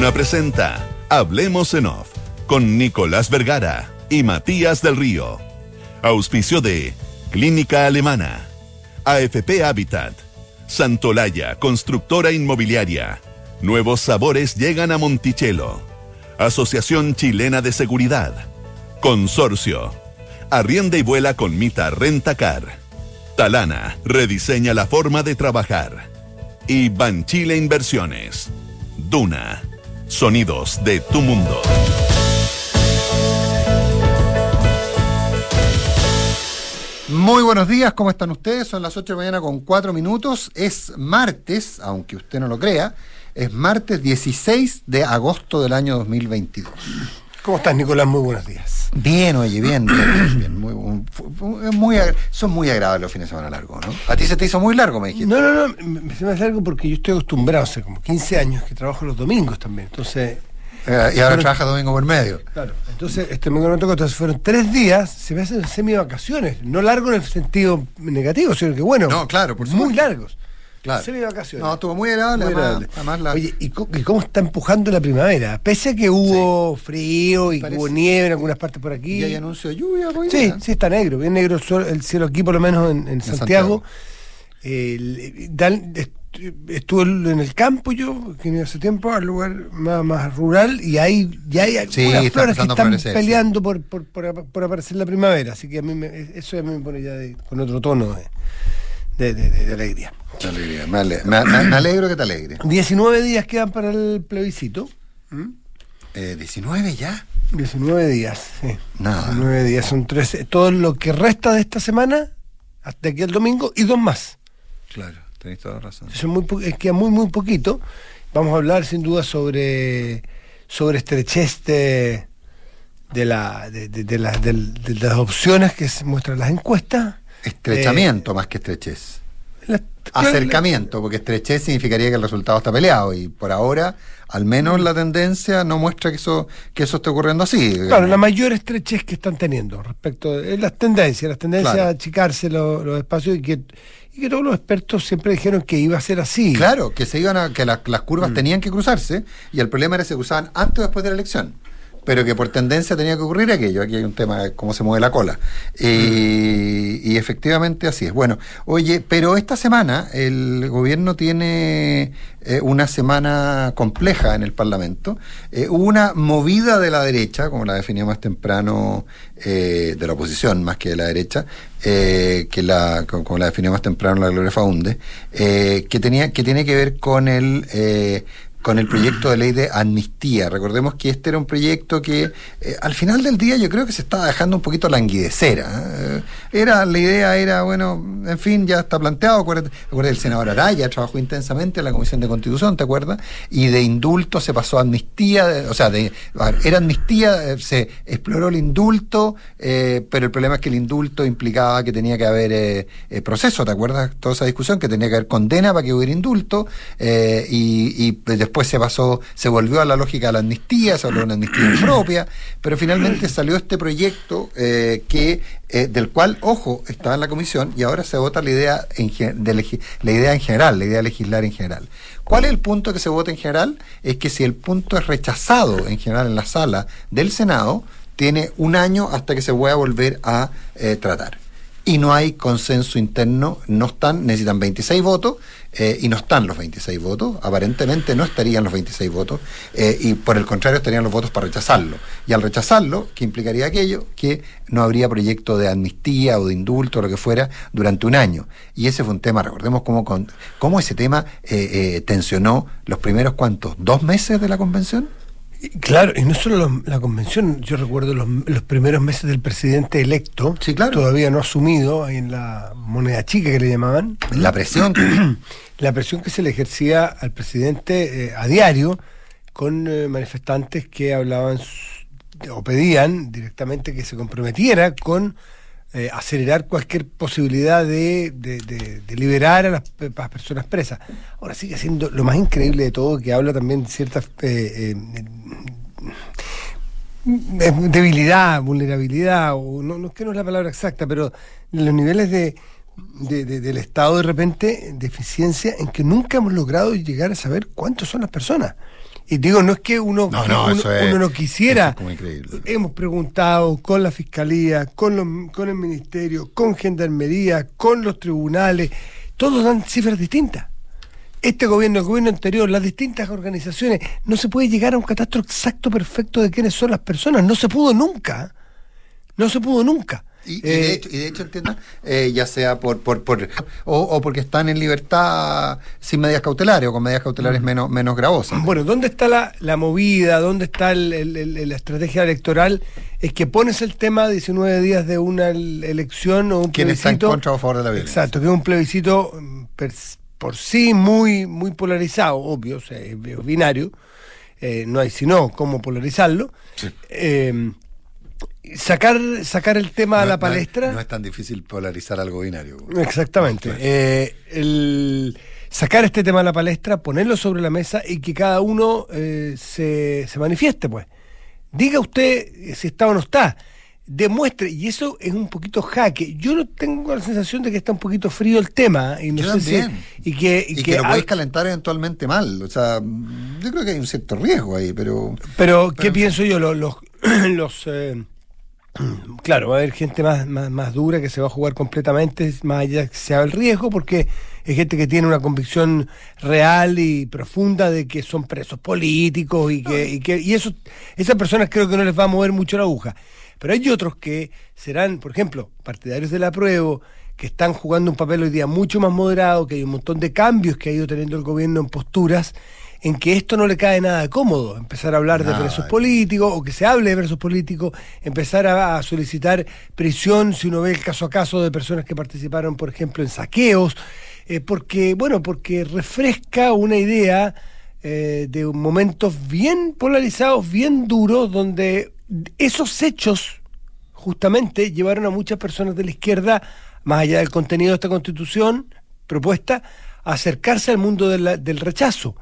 Duna presenta Hablemos en Off con Nicolás Vergara y Matías del Río. Auspicio de Clínica Alemana, AFP Habitat, Santolaya, constructora inmobiliaria. Nuevos sabores llegan a Monticello. Asociación Chilena de Seguridad. Consorcio. Arrienda y vuela con Mita Rentacar. Talana rediseña la forma de trabajar. Y Banchile Inversiones. Duna. Sonidos de tu mundo. Muy buenos días, ¿cómo están ustedes? Son las 8 de la mañana con 4 minutos. Es martes, aunque usted no lo crea, es martes 16 de agosto del año 2022. ¿Cómo estás, Nicolás? Muy buenos días. Bien, oye, bien, muy, muy, son muy agradables los fines de semana largos, ¿no? A ti se te hizo muy largo, me dijiste. No, no, no, me se me hace algo porque yo estoy acostumbrado hace como 15 años que trabajo los domingos también. Entonces, Eh, y ahora trabaja domingo por medio. claro, entonces este domingo no tocó, entonces fueron tres días, se me hacen semi vacaciones, no largo en el sentido negativo, sino que bueno, No, claro, por muy largos. Claro. Semi vacaciones. No, estuvo muy agradable, Muy además, agradable. además la- Oye, ¿y, cómo está empujando la primavera? Pese a que hubo frío y hubo nieve en algunas partes por aquí. y hay anuncio de lluvia, Sí, sí, está negro, bien negro el, sol- el cielo aquí, por lo menos en, en Santiago. Santiago. El- dan- est- estuve en el campo yo, que vine hace tiempo, al lugar más, más rural, y hay, ya hay algunas flores que a están peleando por, por, por, ap- por aparecer la primavera. Así que a mí me- eso ya me pone ya de- con otro tono de, de- de- de- de alegría. Alegría, Me, ale- me- me- me alegro que te alegre. 19 días quedan para el plebiscito. ¿Mm? Eh, 19 ya. 19 días, sí. Nada. 19 días, son 13. Todo lo que resta de esta semana, hasta aquí el domingo, y dos más. Claro, tenéis toda la razón. Son muy, po- eh, queda muy, muy poquito. Vamos a hablar sin duda sobre, sobre estrechez de, de, la, de, de- de la- del- de las opciones que se muestran las encuestas. Estrechamiento más que estrechez. La- Acercamiento, porque estrechez significaría que el resultado está peleado y por ahora, al menos la tendencia no muestra que eso que eso esté ocurriendo así. Claro, la mayor estrechez que están teniendo respecto de las tendencias, las tendencias Claro. a achicarse los, los espacios y que, y que todos los expertos siempre dijeron que iba a ser así. Claro, que se iban a, que la- las Mm. curvas tenían que cruzarse y el problema era si se cruzaban antes o después de la elección. Pero que por tendencia tenía que ocurrir aquello. Aquí hay un tema de cómo se mueve la cola. Y, y efectivamente así es. Bueno, oye, pero esta semana el gobierno tiene eh, una semana compleja en el Parlamento. Eh, hubo una movida de la derecha, como la definía más temprano, eh, de la oposición más que de la derecha, eh, que la, como, la definió más temprano la Gloria Faunde, eh, que, tenía, que tiene que ver con el... con el proyecto de ley de amnistía. Recordemos que este era un proyecto que eh, al final del día yo creo que se estaba dejando un poquito languidecer. ¿eh? Era, la idea era, bueno, en fin, ya está planteado. Acuérdate, acuérdate, el senador Araya trabajó intensamente en la Comisión de Constitución, ¿te acuerdas? Y de indulto se pasó a amnistía, o sea, de, era amnistía, eh, se exploró el indulto, pero el problema es que el indulto implicaba que tenía que haber proceso, ¿te acuerdas? Toda esa discusión, que tenía que haber condena para que hubiera indulto, y, y, pues, después se pasó, se volvió a la lógica de la amnistía, se habló de una amnistía propia, pero finalmente salió este proyecto eh, que eh, del cual, ojo, estaba en la comisión y ahora se vota la idea, en, de la idea en general, la idea de legislar en general. ¿Cuál es el punto que se vota en general? Es que si el punto es rechazado en general en la sala del Senado, tiene un año hasta que se pueda volver a eh, tratar. Y no hay consenso interno, no están, necesitan 26 votos eh, y no están los 26 votos, aparentemente no estarían los 26 votos eh, y por el contrario estarían los votos para rechazarlo. Y al rechazarlo, ¿qué implicaría aquello? Que no habría proyecto de amnistía o de indulto o lo que fuera durante un año. Y ese fue un tema, recordemos cómo, con, cómo ese tema eh, eh, tensionó los primeros, ¿cuántos? ¿Dos meses de la convención? Claro, y no solo los- la convención, yo recuerdo los, los primeros meses del presidente electo, Sí, claro. todavía no asumido, ahí en la moneda chica que le llamaban, La presión. la presión que se le ejercía al presidente eh, a diario con eh, manifestantes que hablaban o pedían directamente que se comprometiera con eh, acelerar cualquier posibilidad de, de- de- liberar a las, personas presas. Ahora sigue siendo lo más increíble de todo que habla también de cierta eh, eh, debilidad, vulnerabilidad, o no, no es que no es la palabra exacta, pero los niveles de, de- de- del Estado de repente de eficiencia en que nunca hemos logrado llegar a saber cuántos son las personas. Y digo, no es que uno No, no, uno, es- no quisiera. es. Hemos preguntado con la fiscalía, con, los- con el ministerio, con gendarmería, con los tribunales. Todos dan cifras distintas. Este gobierno, el gobierno anterior, las distintas organizaciones, no se puede llegar a un catastro exacto, perfecto de quiénes son las personas. No se pudo nunca. No se pudo nunca. Y, y Eh, de hecho, y de hecho entienda, eh, ya sea por, por, por o, o porque están en libertad sin medidas cautelares o con medidas cautelares menos, menos gravosas. Bueno, ¿dónde está la, la movida? ¿Dónde está el- el- el- la estrategia electoral? Es que pones el tema 19 días de una el- elección o un ¿Quién está en plebiscito. contra o a favor de la violencia? Exacto, que es un plebiscito mm, per- por sí muy, muy polarizado, obvio, o sea, es binario. eh, no hay sino cómo polarizarlo. Eh, sacar, sacar el tema a la palestra. No, es tan difícil polarizar algo binario. Exactamente. Eh, el sacar este tema a la palestra, ponerlo sobre la mesa y que cada uno eh, se, se manifieste, pues. Diga usted eh, si está o no está. Demuestre, y eso es un poquito jaque. Yo no tengo la sensación de que está un poquito frío el tema. Y no Yo sé si- y que, y Y, que que, lo podéis calentar eventualmente mal. O sea, yo creo que hay un cierto riesgo ahí, pero. Pero, ¿qué pienso yo? Los, los, los, eh, claro, va a haber gente más, más, más dura que se va a jugar completamente, más allá que sea el riesgo, porque es gente que tiene una convicción real y profunda de que son presos políticos y que, y que y eso, esas personas creo que no les va a mover mucho la aguja. Pero hay otros que serán, por ejemplo, partidarios del apruebo, que están jugando un papel hoy día mucho más moderado, que hay un montón de cambios que ha ido teniendo el gobierno en posturas, en que esto no le cae nada de cómodo, empezar a hablar de presos políticos o que se hable de presos políticos, empezar a, a solicitar prisión si uno ve el caso a caso de personas que participaron, por ejemplo, en saqueos, eh, porque, bueno, porque refresca una idea eh, de momentos bien polarizados, bien duros, donde esos hechos justamente llevaron a muchas personas de la izquierda, más allá del contenido de esta constitución propuesta, a acercarse al mundo de la- del rechazo.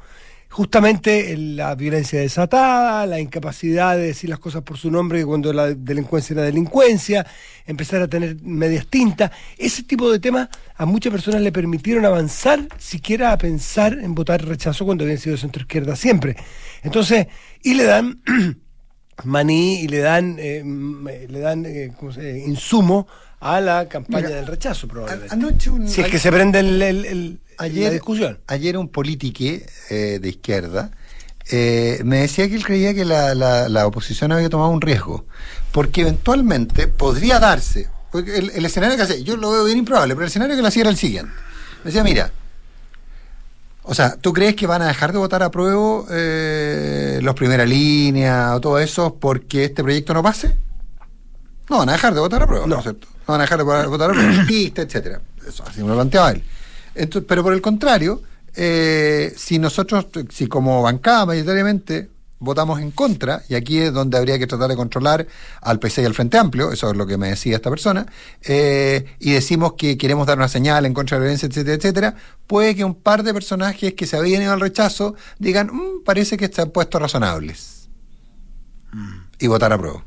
Justamente la violencia desatada, la incapacidad de decir las cosas por su nombre cuando la delincuencia era delincuencia, empezar a tener medias tintas, ese tipo de temas a muchas personas le permitieron avanzar siquiera a pensar en votar rechazo cuando habían sido centro izquierda siempre. Entonces, y le dan maní y le dan eh, le dan eh, insumo a la campaña Mira, del rechazo probablemente. a- anoche un- si es que se prende el, el- el- la Ayer, discusión. ayer un politique eh, de izquierda eh, me decía que él creía que la, la- la oposición había tomado un riesgo, porque eventualmente podría darse, porque el, el escenario que hacía, yo lo veo bien improbable, pero el escenario que le hacía era el siguiente. Me decía, mira, o sea, ¿tú crees que van a dejar de votar a prueba eh, los primera línea o todo eso porque este proyecto no pase? No van a dejar de votar a prueba, ¿no, No. cierto? No van a dejar de votar a prueba, pista, etcétera. Eso así me lo planteaba él. Entonces, pero por el contrario, eh, si nosotros, si como bancada mayoritariamente votamos en contra, y aquí es donde habría que tratar de controlar al PC y al Frente Amplio, eso es lo que me decía esta persona, eh, y decimos que queremos dar una señal en contra de la violencia, etcétera, etcétera, puede que un par de personajes que se habían ido al rechazo digan, "Mm, parece que están puestos razonables, y votar a prueba.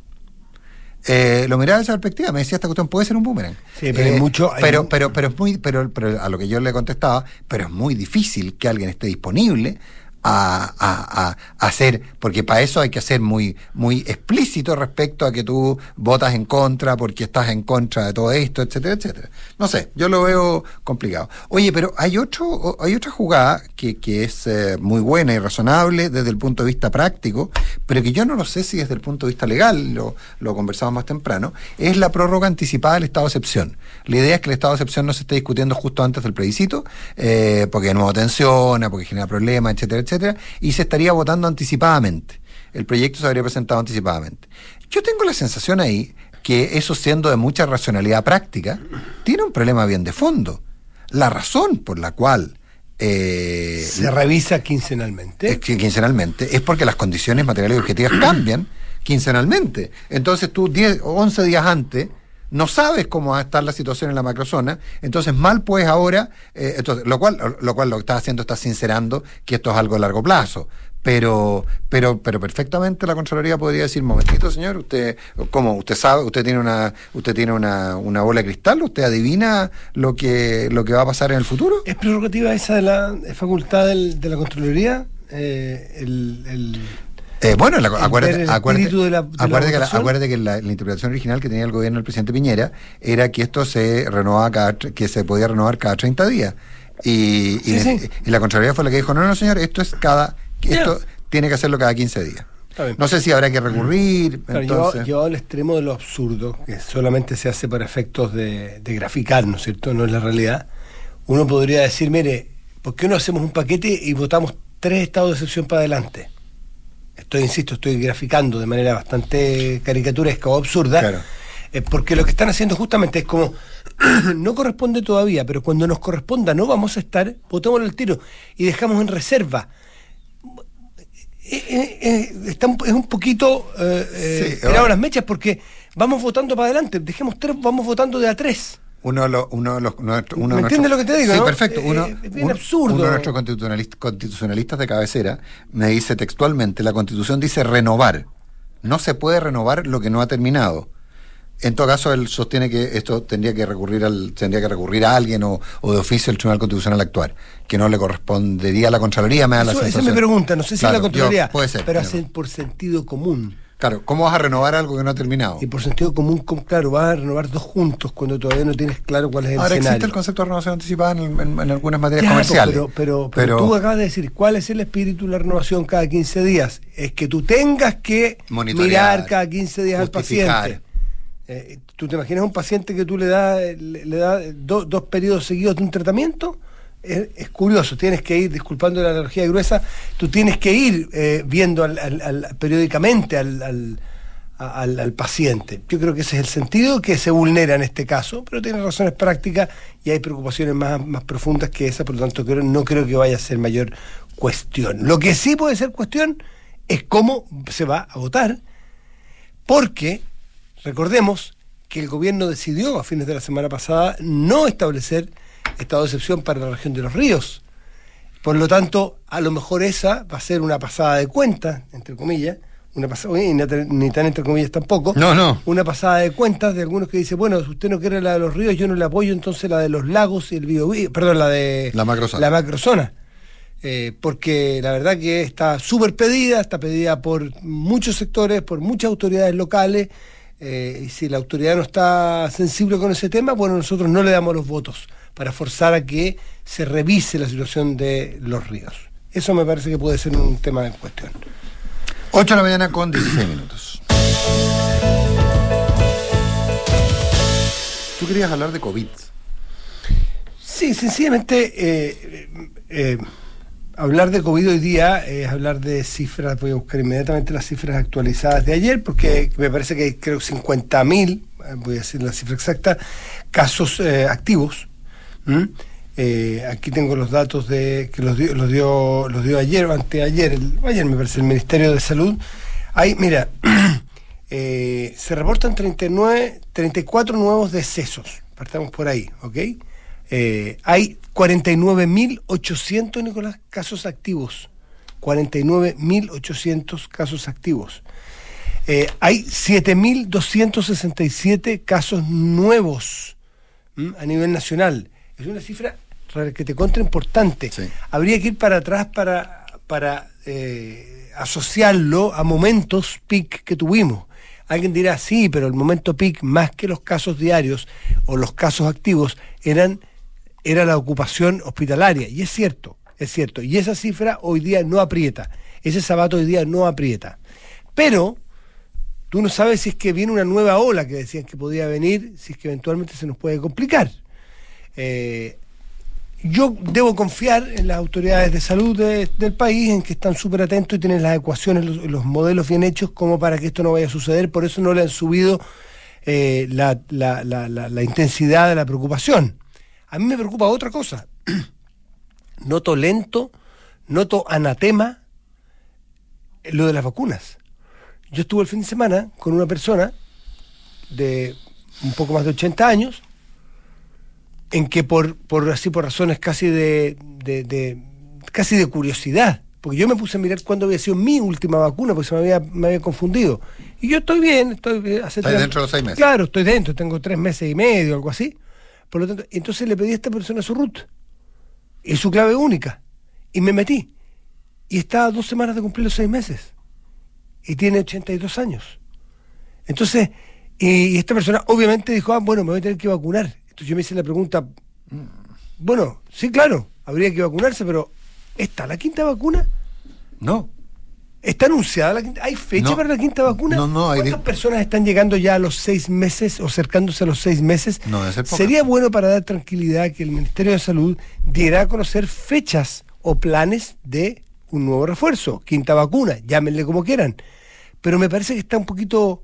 Eh, lo miraba desde esa perspectiva, me decía esta cuestión puede ser un boomerang. Sí, pero hay Eh, mucho- hay pero, pero, pero es muy, pero, pero a lo que yo le contestaba, pero es muy difícil que alguien esté disponible a, a, a- hacer, porque para eso hay que ser muy, muy explícito respecto a que tú votas en contra porque estás en contra de todo esto, etcétera, etcétera. No sé, yo lo veo complicado. Oye, pero hay otro, hay otra jugada que, que es eh, muy buena y razonable desde el punto de vista práctico, pero que yo no lo sé si desde el punto de vista legal, lo, lo conversamos más temprano, es la prórroga anticipada del estado de excepción. La idea es que el estado de excepción no se esté discutiendo justo antes del plebiscito, eh, porque nuevo tensiona, porque genera problemas, etcétera, etcétera, y se estaría votando anticipadamente. El proyecto se habría presentado anticipadamente. Yo tengo la sensación ahí que eso siendo de mucha racionalidad práctica, tiene un problema bien de fondo. La razón por la cual eh, Se revisa quincenalmente. es quincenalmente, es porque las condiciones materiales y objetivas cambian quincenalmente. Entonces tú 10 o 11 días antes no sabes cómo va a estar la situación en la macrozona, entonces mal puedes ahora, eh, entonces, lo cual lo cual lo que estás haciendo está sincerando que esto es algo a largo plazo. Pero, pero, pero perfectamente la Contraloría podría decir, momentito, señor, usted, ¿cómo? ¿Usted sabe, usted tiene una, usted tiene una, una bola de cristal? ¿Usted adivina lo que, lo que va a pasar en el futuro? ¿Es prerrogativa esa de la facultad del- de la Contraloría? eh, el Eh, bueno, la- acuérdate, acuérdate- espíritu de la- de la acuérdate que, la, votación. acuérdate que la, la interpretación original que tenía el gobierno del presidente Piñera era que esto se renovaba cada, que se podía renovar cada 30 días. Y, y, Sí, sí. y la Contraloría fue la que dijo, no, no, señor, esto es cada, esto tiene que hacerlo cada 15 días. No sé si habrá que recurrir, Claro, entonces... llevado, llevado al extremo de lo absurdo, que solamente se hace para efectos de, de graficar, ¿no es cierto? No es la realidad. Uno podría decir, mire, ¿por qué no hacemos un paquete y votamos tres estados de excepción para adelante? Estoy, insisto, estoy graficando de manera bastante caricaturesca o absurda. Claro. eh, porque lo que están haciendo justamente es como, no corresponde todavía, pero cuando nos corresponda no vamos a estar, votémoslo al tiro y dejamos en reserva eh, eh, está un- es un poquito eh, Sí, tirado las mechas porque vamos votando para adelante. Dejemos tres, vamos votando de a tres. Uno de los, uno de los, nuestro- uno de ¿Me entiendes lo que te digo, Sí, no? perfecto. Eh, Uno, eh, es bien un- absurdo. uno de nuestros constitucionalis- constitucionalistas de cabecera me dice textualmente, la constitución dice renovar. No se puede renovar lo que no ha terminado. En todo caso, él sostiene que esto tendría que recurrir al, tendría que recurrir a alguien o, o de oficio el Tribunal Constitucional actuar, que no le correspondería a la Contraloría, me da la Eso- esa es sensación. mi pregunta. No sé si Claro, es la Contraloría, yo- puede ser. pero hacen por sentido común. Claro, ¿cómo vas a renovar algo que no ha terminado? Y por sentido común, con- claro, vas a renovar dos juntos cuando todavía no tienes claro cuál es el Ahora existe el concepto de renovación anticipada en, en- en algunas materias comerciales. Pero, pero, pero tú acabas de decir, ¿cuál es el espíritu de la renovación cada 15 días? Es que tú tengas que mirar cada 15 días al paciente. Eh, ¿Tú te imaginas un paciente que tú le das le, le do- dos periodos seguidos de un tratamiento? Es, curioso, tienes que ir, disculpando la analogía gruesa, tú tienes que ir eh, viendo periódicamente al, paciente. Yo creo que ese es el sentido que se vulnera en este caso, pero tiene razones prácticas y hay preocupaciones más, profundas que esa, por lo tanto no creo que vaya a ser mayor cuestión. Lo que sí puede ser cuestión es cómo se va a votar, porque recordemos que el gobierno decidió a fines de la semana pasada no establecer estado de excepción para la región de los ríos. Por lo tanto, a lo mejor esa va a ser una pasada de cuentas, entre comillas, una pasada, ni tan- entre comillas tampoco, No, no. una pasada de cuentas de algunos que dicen, bueno, si usted no quiere la de los ríos, yo no le apoyo, entonces la de los lagos y el Biobío, perdón, la de La macrozona. la macrozona. Eh, porque la verdad que está súper pedida, está pedida por muchos sectores, por muchas autoridades locales, eh, y si la autoridad no está sensible con ese tema, bueno, nosotros no le damos los votos para forzar a que se revise la situación de los ríos. Eso me parece que puede ser un tema en cuestión. 8 de la mañana con 16 minutos. Tú querías hablar de COVID. Sí, sencillamente eh, eh, hablar de COVID hoy día es hablar de cifras, voy a buscar inmediatamente las cifras actualizadas de ayer, porque me parece que hay creo 50.000, eh, voy a decir la cifra exacta, casos eh, activos. ¿M? Eh, aquí tengo los datos de que los dio, ayer o anteayer, ayer me parece, el Ministerio de Salud. Hay, mira, eh, se reportan 39, 34 nuevos decesos, partamos por ahí, ¿ok? Eh, hay 49.800, Nicolás, casos activos. 49.800 casos activos. Eh, hay 7.267 casos nuevos a nivel nacional. Es una cifra que te contra importante. Sí. Habría que ir para atrás para, para eh, asociarlo a momentos peak que tuvimos. Alguien dirá, sí, pero el momento peak, más que los casos diarios o los casos activos, eran, era la ocupación hospitalaria. Y es cierto, es cierto. Y esa cifra hoy día no aprieta. Ese sabato hoy día no aprieta. Pero tú no sabes si es que viene una nueva ola que decían que podía venir, si es que eventualmente se nos puede complicar. Eh, yo debo confiar en las autoridades de salud de- del país, en que están súper atentos y tienen las ecuaciones, los, los modelos bien hechos como para que esto no vaya a suceder. Por eso no le han subido eh, la, intensidad de la preocupación. A mí me preocupa otra cosa. noto lento, noto anatema lo de las vacunas. Yo estuve el fin de semana con una persona de un poco más de 80 años, en que por, por así por razones casi de, de- de- casi de curiosidad, porque yo me puse a mirar cuándo había sido mi última vacuna, porque se me había, me había confundido. Y yo estoy bien, estoy bien, hace tres- dentro de los seis meses. Claro, estoy dentro, tengo tres meses y medio, algo así. Por lo tanto, entonces le pedí a esta persona su root y su clave única. Y me metí. y está a dos semanas de cumplir los seis meses. Y tiene 82 años. Entonces, y esta persona obviamente dijo, ah, bueno, me voy a tener que vacunar. Entonces yo me hice la pregunta, bueno, sí, claro, habría que vacunarse, pero ¿está la quinta vacuna? No. ¿Está anunciada la quinta? ¿Hay fecha No. para la quinta vacuna? No, no, hay ¿Cuántas de- personas están llegando ya a los seis meses o acercándose a los seis meses? No, poca. Sería bueno para dar tranquilidad que el Ministerio de Salud diera a conocer fechas o planes de un nuevo refuerzo, quinta vacuna, llámenle como quieran. Pero me parece que está un poquito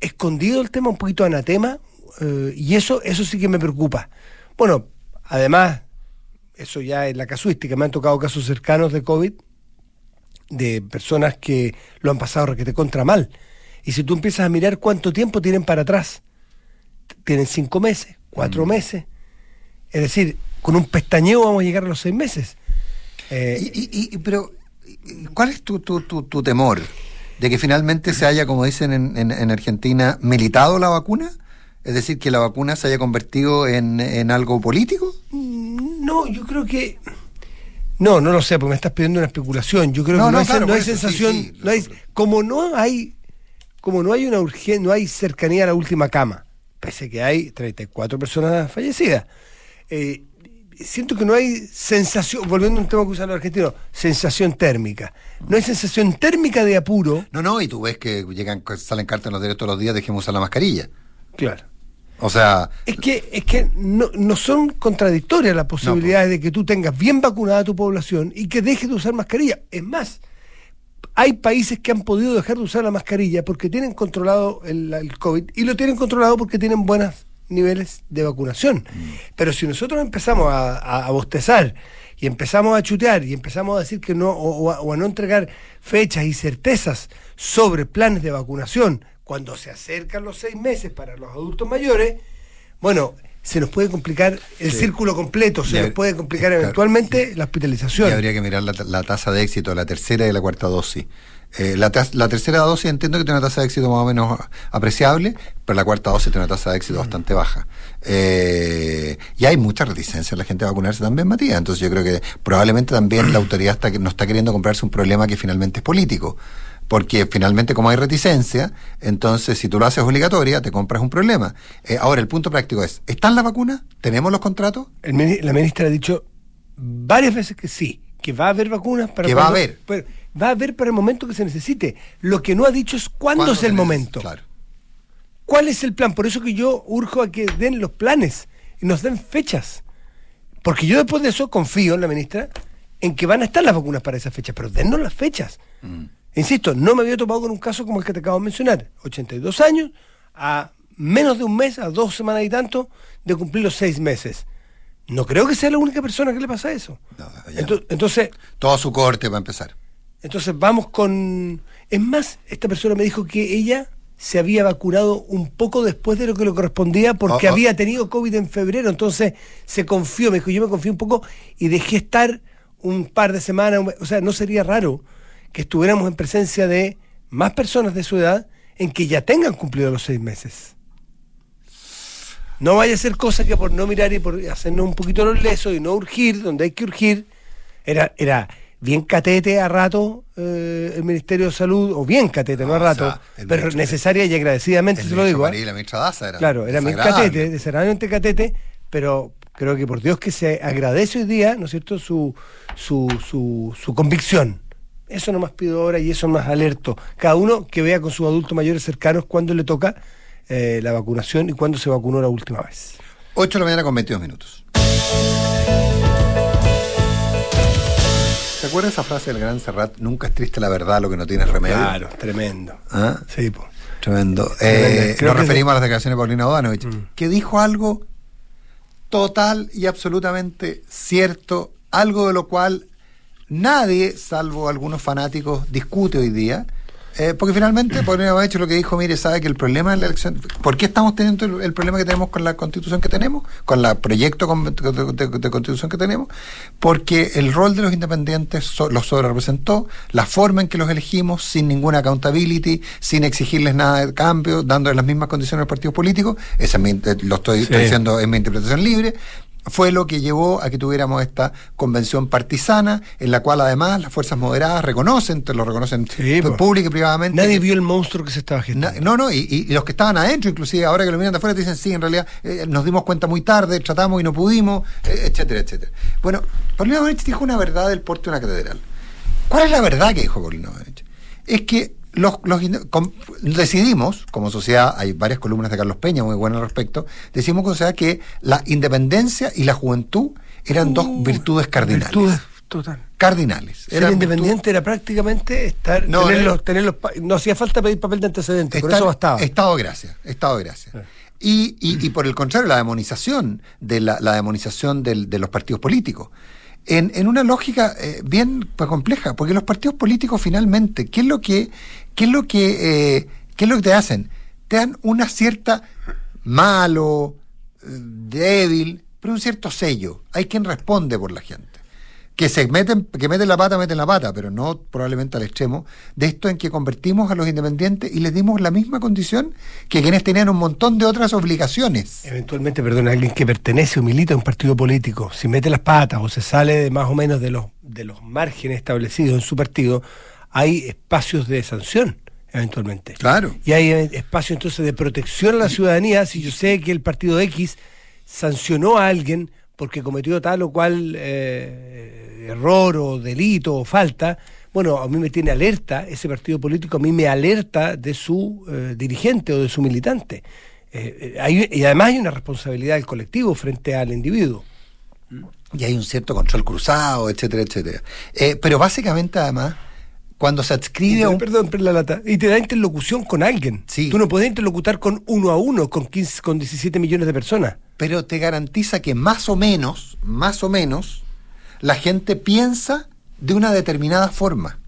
escondido el tema, un poquito anatema, eh, y eso, eso sí que me preocupa. Bueno, además, eso ya es la casuística, me han tocado casos cercanos de COVID de personas que lo han pasado requete contra mal. Y si tú empiezas a mirar cuánto tiempo tienen para atrás, tienen cinco meses, cuatro Mm. meses. Es decir, con un pestañeo vamos a llegar a los seis meses. Eh, Y, y- y- pero, ¿cuál es tu, tu, tu, tu temor? ¿De que finalmente se haya, como dicen en, en- en Argentina, militado la vacuna? Es decir, que la vacuna se haya convertido en, en algo político? no, yo creo que... No, no lo sé, porque me estás pidiendo una especulación. Yo creo No, que no, no, hay, claro, no hay eso, sensación, sí, no hay, como no hay, como no hay una urgencia, no hay cercanía a la última cama, pese a que hay 34 personas fallecidas. eh, siento que no hay sensación, volviendo a un tema que usan los argentinos, sensación térmica. No hay sensación térmica de apuro. No, no, y tú ves que llegan, salen cartas en los diarios todos los días, dejemos usar la mascarilla. Claro. O sea, Es que, es que no, no son contradictorias las posibilidades de que tú tengas bien vacunada a tu población y que dejes de usar mascarilla. Es más, hay países que han podido dejar de usar la mascarilla porque tienen controlado el, el COVID y lo tienen controlado porque tienen buenos niveles de vacunación. Pero si nosotros empezamos a, a- a bostezar y empezamos a chutear y empezamos a decir que no, o, o a, o a no entregar fechas y certezas sobre planes de vacunación cuando se acercan los seis meses para los adultos mayores, bueno, se nos puede complicar el Sí. círculo completo, se nos puede complicar claro. eventualmente la y hospitalización. habría que mirar la, la tasa de éxito de la tercera y la cuarta dosis. Eh, la, tercera dosis entiendo que tiene una tasa de éxito más o menos apreciable, pero la cuarta dosis tiene una tasa de éxito bastante baja. Eh, y hay mucha reticencia en la gente a vacunarse también, Matías. Entonces yo creo que probablemente también la autoridad está, no está queriendo comprarse un problema que finalmente es político. Porque finalmente como hay reticencia, entonces si tú lo haces obligatoria, te compras un problema. Eh, ahora, el punto práctico es, ¿están las vacunas? ¿Tenemos los contratos? El la ministra ha dicho varias veces que sí, que va a haber vacunas para Que va a haber. pero va a haber para el momento que se necesite. Lo que no ha dicho es cuándo, es el momento. Claro. ¿Cuál es el plan? Por eso que yo urjo a que den los planes y nos den fechas. Porque yo después de eso confío en la ministra en que van a estar las vacunas para esa fecha, pero dennos las fechas. Insisto, no me había topado con un caso como el que te acabo de mencionar. 82 años, a menos de un mes, a dos semanas y tanto, de cumplir los seis meses. No creo que sea la única persona que le pasa eso. No, entonces, Todo su corte va a empezar. entonces vamos con... Es más, esta persona me dijo que ella se había vacunado un poco después de lo que le correspondía porque Oh, oh. había tenido COVID en febrero, entonces se confió, me dijo, yo me confié un poco y dejé estar un par de semanas, o sea, no sería raro que estuviéramos en presencia de más personas de su edad en que ya tengan cumplido los seis meses. No vaya a ser cosa que por no mirar y por hacernos un poquito los lesos y no urgir, donde hay que urgir, era, era bien catete a rato eh, el Ministerio de Salud, o bien catete, no, No, a o rato, sea, pero ministro- necesaria y agradecidamente se lo digo. ¿eh? María la ministra Daza era Claro, era bien catete, desagradablemente catete, pero creo que por Dios que se agradece hoy día, ¿no es cierto?, su, su, su, su convicción. Eso no más pido ahora y eso más alerto. Cada uno que vea con sus adultos mayores cercanos cuándo le toca eh, la vacunación y cuándo se vacunó la última vez. 8 de la mañana con 22 minutos. ¿Se acuerda esa frase del gran Serrat? Nunca es triste la verdad, lo que no tiene remedio. Claro, tremendo. ¿Ah? Sí, pues. Tremendo. Eh, nos referimos a las declaraciones de Paulina Bodanovich, Mm. que dijo algo total y absolutamente cierto, algo de lo cual nadie, salvo algunos fanáticos, discute hoy día. Eh, porque finalmente Paulina Bodanovich lo que dijo, mire, sabe que el problema de la elección, ¿por qué estamos teniendo el, el problema que tenemos con la constitución que tenemos, con el proyecto con- de, de- de constitución que tenemos? Porque el rol de los independientes so- los sobrerepresentó, la forma en que los elegimos, sin ninguna accountability, sin exigirles nada de cambio, dándoles las mismas condiciones a los partidos políticos, esa es mi- eh, lo estoy, diciendo, es mi interpretación libre. Fue lo que llevó a que tuviéramos esta convención partisana, en la cual además las fuerzas moderadas reconocen, te lo reconocen Sí, pública y privadamente. Nadie vio el monstruo que se estaba gestando. No, no, y, los que estaban adentro, inclusive ahora que lo miran de afuera, te dicen, sí, en realidad eh, nos dimos cuenta muy tarde, tratamos y no pudimos, eh, etcétera, etcétera. Bueno, Paulino Bonich dijo una verdad del porte de una catedral. ¿Cuál es la verdad que dijo Paulino Bonich? Es que los, los com- decidimos, como sociedad, hay varias columnas de Carlos Peña muy buenas al respecto, decidimos como sociedad que la independencia y la juventud eran dos Uh, virtudes cardinales. Virtudes, total. Cardinales. Ser Eran independiente virtudes- era prácticamente estar, No, tener eh. los- tener los no hacía falta pedir papel de antecedentes, con Estar- eso bastaba. Estado de gracia, estado de gracia. Sí. Y, y- y por el contrario, la demonización de la, la demonización del- de los partidos políticos. En, en una lógica eh, bien pues, compleja, porque los partidos políticos finalmente, ¿qué es lo que, qué es lo que, eh, qué es lo que te hacen? Te dan una cierta malo, eh, débil, pero un cierto sello. Hay quien responde por la gente que se meten, que meten la pata, meten la pata, pero no probablemente al extremo, de esto en que convertimos a los independientes y les dimos la misma condición que quienes tenían un montón de otras obligaciones. Eventualmente, perdón, alguien que pertenece o milita a un partido político, si mete las patas o se sale de más o menos de los, de los márgenes establecidos en su partido, hay espacios de sanción, eventualmente. Claro. Y hay eh, espacios entonces de protección a la ciudadanía si yo sé que el partido X sancionó a alguien porque cometió tal o cual eh, error o delito o falta, bueno, a mí me tiene alerta, ese partido político a mí me alerta de su eh, dirigente o de su militante. Eh, hay- y además hay una responsabilidad del colectivo frente al individuo. Y hay un cierto control cruzado, etcétera, etcétera. Eh, pero básicamente, además, cuando se adscribe a un... Perdón, perdón, la lata. Y te da interlocución con alguien. Sí. Tú no puedes interlocutar con uno a uno, con 15, con 17 millones de personas. Pero te garantiza que más o menos, más o menos, la gente piensa de una determinada forma.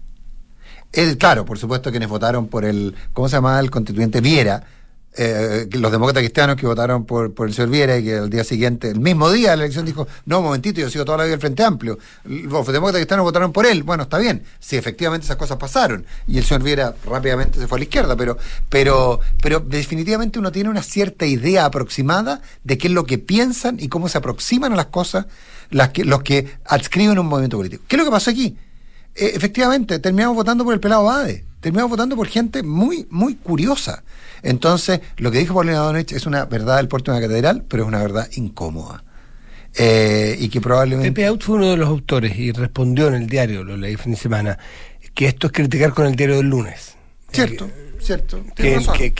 El, claro, por supuesto, quienes votaron por el, ¿cómo se llamaba? El constituyente Viera, eh, los demócratas cristianos que votaron por, por el señor Viera y que al día siguiente, el mismo día de la elección, dijo, no, un momentito, yo sigo toda la vida del Frente Amplio. Los demócratas cristianos votaron por él. Bueno, está bien, si efectivamente esas cosas pasaron. Y el señor Viera rápidamente se fue a la izquierda, pero, pero, pero definitivamente uno tiene una cierta idea aproximada de qué es lo que piensan y cómo se aproximan a las cosas las que, los que adscriben un movimiento político. ¿Qué es lo que pasó aquí? Eh, efectivamente, terminamos votando por el pelado Bade. Terminamos votando por gente muy, muy curiosa. Entonces, lo que dijo Paulina Donich es una verdad del puerto de una catedral, pero es una verdad incómoda. Eh, y que probablemente. Pepe Out fue uno de los autores y respondió en el diario, lo leí fin de semana, que esto es criticar con el diario del lunes. Cierto, cierto. Que,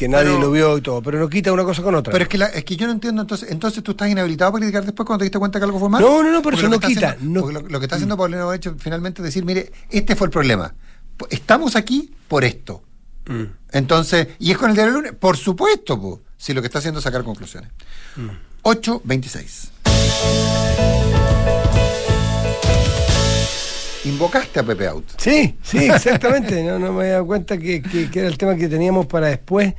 nadie Pero- lo vio y todo, pero no quita una cosa con otra. Pero es que, la- es que yo no entiendo, entonces, entonces tú estás inhabilitado para criticar después cuando te diste cuenta que algo fue mal. No, no, no, Porque eso lo no quita, haciendo- no- porque lo, lo que está haciendo Paulino Donich finalmente es decir, mire, este fue el problema. Estamos aquí por esto. Mm. Entonces, ¿y es con el diario del lunes? Por supuesto, po, si lo que está haciendo es sacar conclusiones. 8.26. Invocaste a Pepe Out. Sí, sí, exactamente. no, no me había dado cuenta que, que- que era el tema que teníamos para después.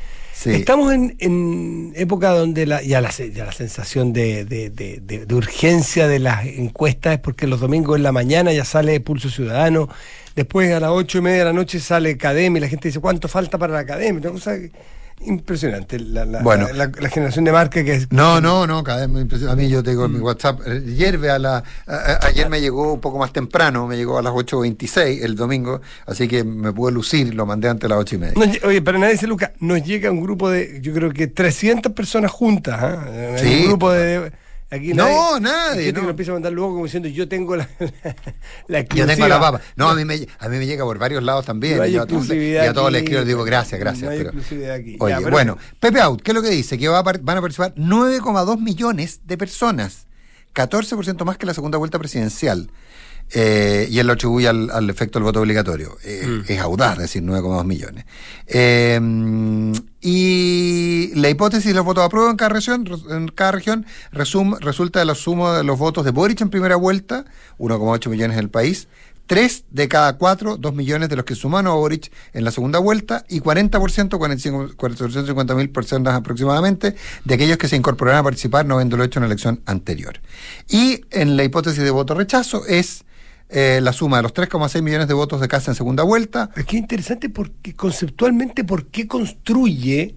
Estamos en, en época donde la, ya, la, la sensación de, de- de- de- urgencia de las encuestas es porque los domingos en la mañana ya sale Pulso Ciudadano, después a las ocho y media de la noche sale Academia y la gente dice cuánto falta para la Academia. Cosa impresionante. La, la- Bueno. la, la- la generación de marca que es... No, no, no, cada vez me impresiona. A mí yo tengo en mi WhatsApp. eh, Ayer, a la, a- a- ayer me llegó un poco más temprano, me llegó a las 8.26 el domingo, así que me pude lucir, lo mandé antes de las 8 y media. Nos lle- oye, para nadie dice Luca, nos llega un grupo de, yo creo que 300 personas juntas. ¿ah? Sí. Un grupo de. Aquí No, nadie, que no. empieza a mandar luego como diciendo, yo tengo la, la, Yo tengo la papa. No, a mí me, a mí me llega por varios lados también. No hay y, yo a todos, y a aquí. les digo gracias, gracias. No hay pero- exclusividad aquí. Oye, Ya, pero- bueno, Pepe Out, ¿qué es lo que dice? Que va a van a participar 9,2 millones de personas, 14% más que la segunda vuelta presidencial. Eh, y él lo atribuye al, al efecto del voto obligatorio. Eh, Mm. Es audaz decir 9,2 millones. Eh, y la hipótesis de los votos a prueba en cada región, en cada región resum- resulta de la suma de los votos de Boric en primera vuelta, 1,8 millones en el país, 3 de cada 4, 2 millones de los que sumaron a Boric en la segunda vuelta y 40%, 45 450 mil personas aproximadamente, de aquellos que se incorporaron a participar no habiéndolo hecho en la elección anterior. Y en la hipótesis de voto rechazo es eh, la suma de los 3,6 millones de votos de casa en segunda vuelta, Es que es interesante porque conceptualmente, ¿por qué construye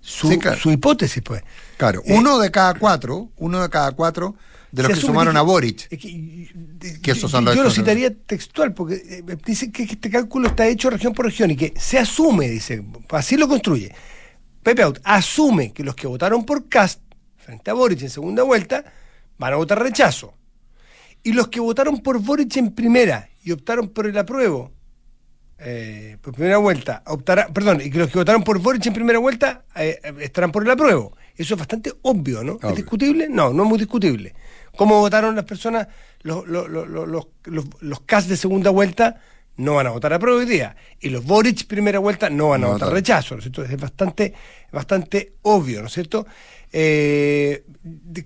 su, Sí, claro. su hipótesis? pues Claro, Eh, uno de cada cuatro, uno de cada cuatro de los que sumaron que- a Boric. es que, de- Que esos son yo los yo lo citaría textual, porque eh, dice que este cálculo está hecho región por región y que se asume, dice, así lo construye. Pepe Out asume que los que votaron por Cast frente a Boric en segunda vuelta van a votar rechazo. Y los que votaron por Boric en primera y optaron por el apruebo eh, por primera vuelta, optará, perdón, y que los que votaron por Boric en primera vuelta eh, estarán por el apruebo. Eso es bastante obvio, ¿no? Obvio. ¿Es discutible? No, no es muy discutible. ¿Cómo votaron las personas, los, los, los, los, los, los- los CAS de segunda vuelta? No van a votar a prueba hoy día. Y los Boric primera vuelta no van a No votar rechazo, ¿no es cierto? Es bastante, bastante obvio, ¿no es cierto? Eh,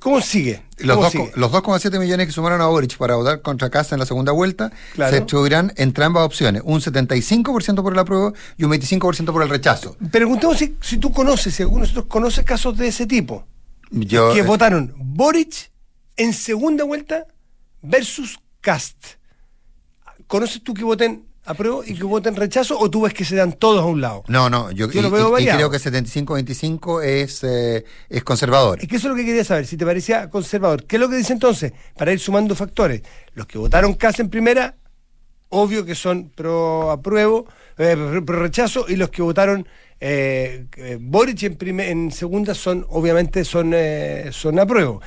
¿Cómo sigue? Los ¿Cómo dos- sigue? los 2,7 millones que sumaron a Boric para votar contra Casa en la segunda vuelta Claro. se distribuirán entre ambas opciones, un 75% por el apruebo y un 25% por el rechazo. Preguntemos si, si tú conoces, si alguno de nosotros conoce casos de ese tipo. Yo, que eh, votaron Boric en segunda vuelta versus Cast. ¿Conoces tú que voten apruebo y que voten rechazo o tú ves que se dan todos a un lado? no, no, yo, Yo lo y- veo y- y creo que 75-25 es, eh, es conservador. Es que eso es lo que quería saber, si te parecía conservador. ¿Qué es lo que dice entonces? Para ir sumando factores. Los que votaron Cast en primera, obvio que son pro apruebo, eh, pro, rechazo, y los que votaron eh, eh, Boric en, en segunda son, obviamente, son, eh, son apruebo.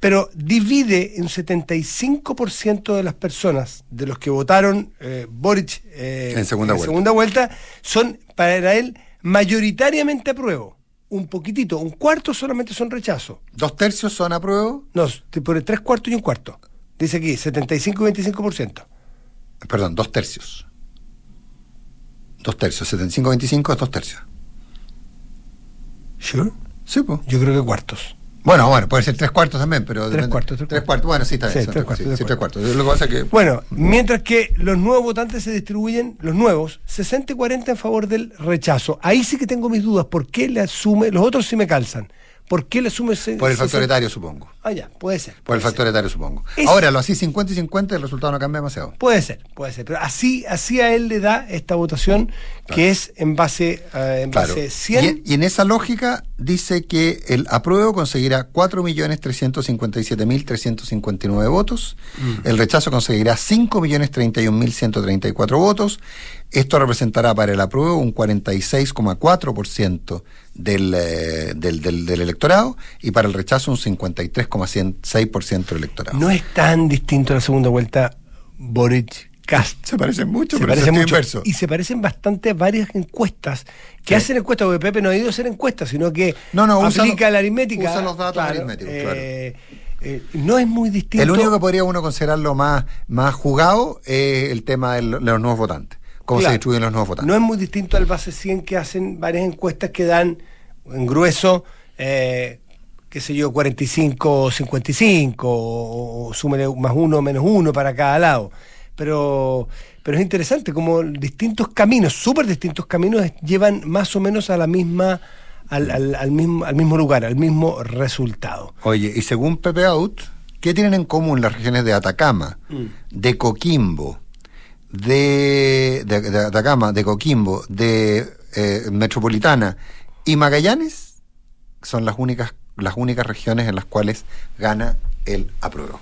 Pero divide en 75% de las personas, de los que votaron eh, Boric eh, En segunda vuelta. segunda vuelta, son para él mayoritariamente apruebo. Un poquitito, un cuarto solamente son rechazo. Dos tercios son apruebo, No, pone tres cuartos y un cuarto. Dice aquí, 75 y 25%. perdón, dos tercios. Dos tercios, 75-25 es dos tercios. ¿Sure? Sí, pues. Yo creo que cuartos. Bueno, bueno, puede ser tres cuartos también, pero... Tres depende- cuartos, tres Tres cuartos, bueno, sí, está Sí, bien. son tres tres- cuartos, sí, tres sí, cuartos. Lo que pasa es que... Bueno, mientras que los nuevos votantes se distribuyen, los nuevos, 60 y 40 en favor del rechazo. Ahí sí que tengo mis dudas. ¿Por qué le asume? Los otros sí me calzan. ¿Por qué le asume ese- Por el factor etario, supongo. Ah, ya, puede ser. Por el factor ser. etario, supongo. Ahora, lo así 50 y 50, el resultado no cambia demasiado. Puede ser, puede ser. Pero así, así a él le da esta votación que es en base, eh, en Claro. base 100. Y, y en esa lógica dice que el apruebo conseguirá 4.357.359 votos, Mm. el rechazo conseguirá 5.031.134 votos, esto representará para el apruebo un 46,4% del, eh, del, del, del electorado y para el rechazo un 53,6% del electorado. No es tan distinto a la segunda vuelta Boric Cast. Se parecen mucho, se pero en parecen mucho. inverso. Y se parecen bastante a varias encuestas que Sí. hacen encuestas, porque Pepe no ha ido a hacer encuestas, sino que No, no, aplica los- la aritmética. usa los datos aritméticos, eh, eh, no es muy distinto. El único que podría uno considerarlo más, más jugado es el tema de los nuevos votantes. Cómo Claro. se distribuyen los nuevos votantes. No es muy distinto al base 100 que hacen varias encuestas que dan en grueso, eh, qué sé yo, 45 o 55, o, o súmele más uno menos uno para cada lado. Pero, pero es interesante como distintos caminos, súper distintos caminos, llevan más o menos a la misma, al, al- al mismo, al mismo lugar, al mismo resultado. Oye, y según Pepe Out, ¿qué tienen en común las regiones de Atacama, Mm. de Coquimbo, de, de, de Atacama, de Coquimbo, de eh, Metropolitana y Magallanes? Son las únicas, las únicas regiones en las cuales gana el apruebo.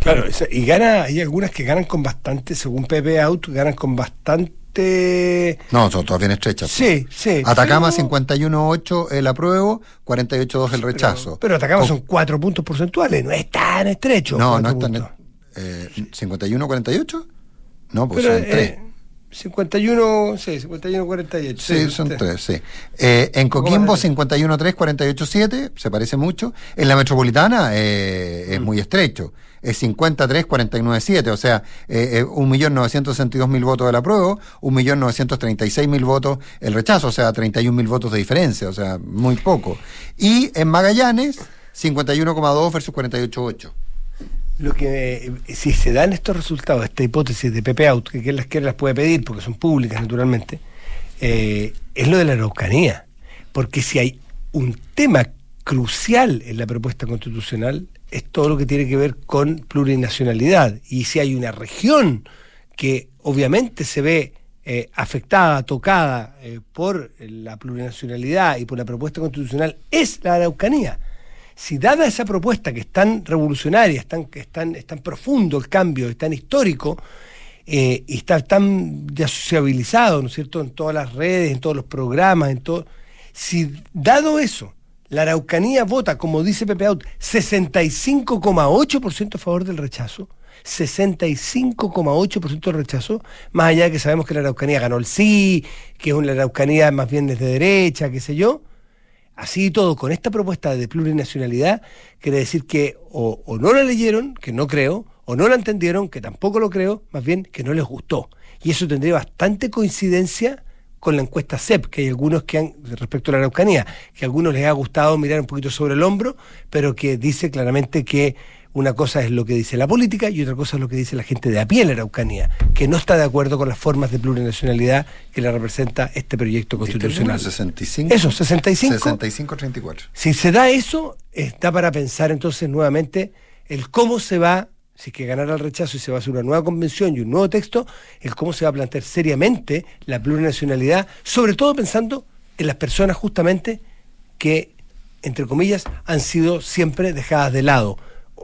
Claro, y gana, hay algunas que ganan con bastante, según Pepe Out, ganan con bastante... No, son todas bien estrechas. Sí, sí. Atacama pero- 51.8 el apruebo, 48.2 el rechazo. Pero, pero Atacama son cuatro puntos porcentuales, no es tan estrecho. No, no es tan. Eh, ¿51-48? No, pues Pero, son tres. eh, 51, sí, 51, 48. Sí, son tres, sí. Eh, en Coquimbo, más de 51-3, 48-7, se parece mucho. En la metropolitana eh, Mm. es muy estrecho. Es 53, 49-7, o sea, eh, eh, 1.962.000 votos del apruebo, 1.936.000 votos el rechazo, o sea, 31.000 votos de diferencia, o sea, muy poco. Y en Magallanes, 51,2 versus 48,8. Lo que, eh, si se dan estos resultados, esta hipótesis de Pepe Out, que quien las quiere las puede pedir porque son públicas naturalmente, eh, es lo de la Araucanía. Porque si hay un tema crucial en la propuesta constitucional, es todo lo que tiene que ver con plurinacionalidad. Y si hay una región que obviamente se ve eh, afectada, tocada eh, por la plurinacionalidad y por la propuesta constitucional, es la Araucanía. Si dada esa propuesta que es tan revolucionaria, es tan, que tan profundo el cambio, es tan histórico, eh, y está tan ya sociabilizado, ¿no es cierto?, en todas las redes, en todos los programas, en todo. Si dado eso, la Araucanía vota, como dice Pepe Out, 65,8% a favor del rechazo, 65,8% del rechazo, más allá de que sabemos que la Araucanía ganó el sí, que es una Araucanía más bien desde derecha, qué sé yo, así y todo, con esta propuesta de plurinacionalidad, quiere decir que o, no la leyeron, que no creo, o no la entendieron, que tampoco lo creo, más bien que no les gustó. Y eso tendría bastante coincidencia con la encuesta CEP, que hay algunos que han, respecto a la Araucanía, que a algunos les ha gustado mirar un poquito sobre el hombro, pero que dice claramente que una cosa es lo que dice la política y otra cosa es lo que dice la gente de a pie en la Araucanía, que no está de acuerdo con las formas de plurinacionalidad que le representa este proyecto constitucional. 65. Eso, 65. 65-34. Si se da eso, está para pensar entonces nuevamente el cómo se va si es que ganara el rechazo y se va a hacer una nueva convención y un nuevo texto, el cómo se va a plantear seriamente la plurinacionalidad, sobre todo pensando en las personas justamente que, entre comillas, han sido siempre dejadas de lado.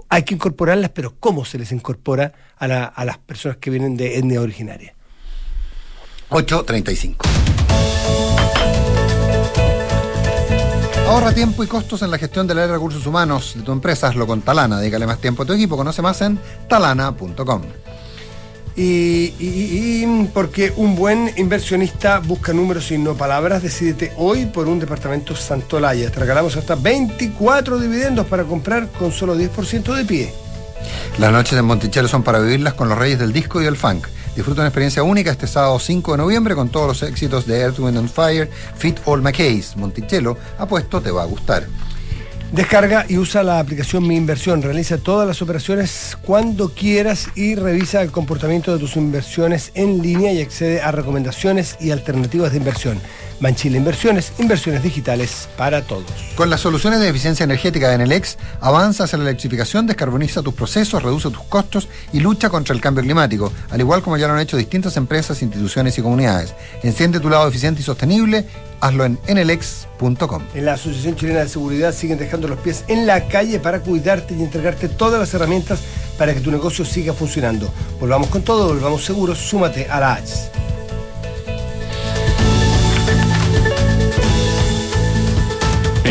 Hay que incorporarlas, pero ¿cómo se les incorpora a, la- a las personas que vienen de etnia originaria? 8.35. Ahorra tiempo y costos en la gestión del área de recursos humanos de tu empresa. Hazlo con Talana. Dígale más tiempo a tu equipo. Conoce más en talana.com. Y, porque un buen inversionista busca números y no palabras, decídete hoy por un departamento Santolaya. Te regalamos hasta 24 dividendos para comprar con solo 10% de pie. Las noches en Monticello son para vivirlas con los reyes del disco y el funk. Disfruta una experiencia única este sábado 5 de noviembre con todos los éxitos de Earth, Wind and Fire, Fit All McKays. Monticello, apuesto, te va a gustar. Descarga y usa la aplicación Mi Inversión. Realiza todas las operaciones cuando quieras y revisa el comportamiento de tus inversiones en línea y accede a recomendaciones y alternativas de inversión. Manchila Inversiones, inversiones digitales para todos. Con las soluciones de eficiencia energética de Enelex, avanza hacia la electrificación, descarboniza tus procesos, reduce tus costos y lucha contra el cambio climático, al igual como ya lo han hecho distintas empresas, instituciones y comunidades. Enciende tu lado eficiente y sostenible, hazlo en enelex.com. En la Asociación Chilena de Seguridad siguen dejando los pies en la calle para cuidarte y entregarte todas las herramientas para que tu negocio siga funcionando. Volvamos con todo, volvamos seguros, súmate a la H.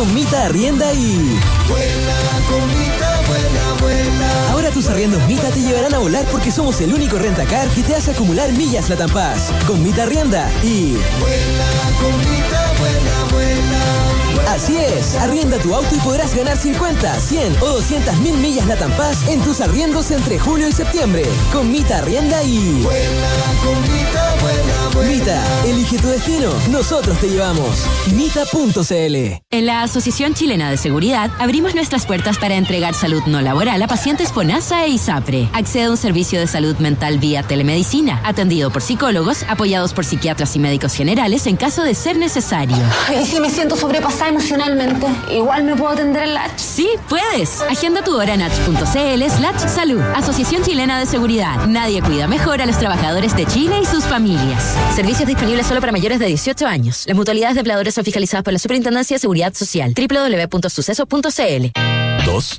Comita arrienda y. Ahora tus arriendos Mita te llevarán a volar porque somos el único rentacar que te hace acumular millas la. Con Mita arrienda y. Así es, arrienda tu auto y podrás ganar 50, 100 o 200 mil millas la Paz en tus arriendos entre julio y septiembre. Con Mita arrienda y. Mita, elige tu destino, nosotros te llevamos. Mita.cl En la Asociación Chilena de Seguridad abrimos nuestras puertas para entregar salud no laboral a pacientes FONASA e ISAPRE. Accede a un servicio de salud mental vía telemedicina, atendido por psicólogos, apoyados por psiquiatras y médicos generales en caso de ser necesario. ¿Y si me siento sobrepasada emocionalmente? Igual me puedo atender en la H. Sí, puedes. Agenda tu hora en h.cl slash salud. Asociación Chilena de Seguridad. Nadie cuida mejor a los trabajadores de Chile y sus familias. Servicios disponibles solo para mayores de 18 años. Las mutualidades de empleadores son fiscalizadas por la Superintendencia de Seguridad Social. www.suceso.cl Dos,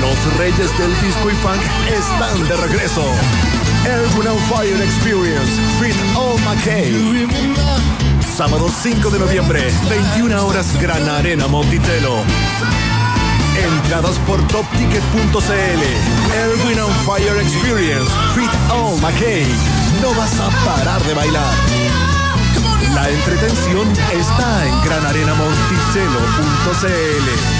Los reyes del disco y funk están de regreso. El Fire Experience, Fit All McKay. Sábado 5 de noviembre, 21 horas Gran Arena Monticello. Entradas por topticket.cl. Elwin on Fire Experience. Fit All McKay. No vas a parar de bailar. La entretención está en granarenamonticello.cl.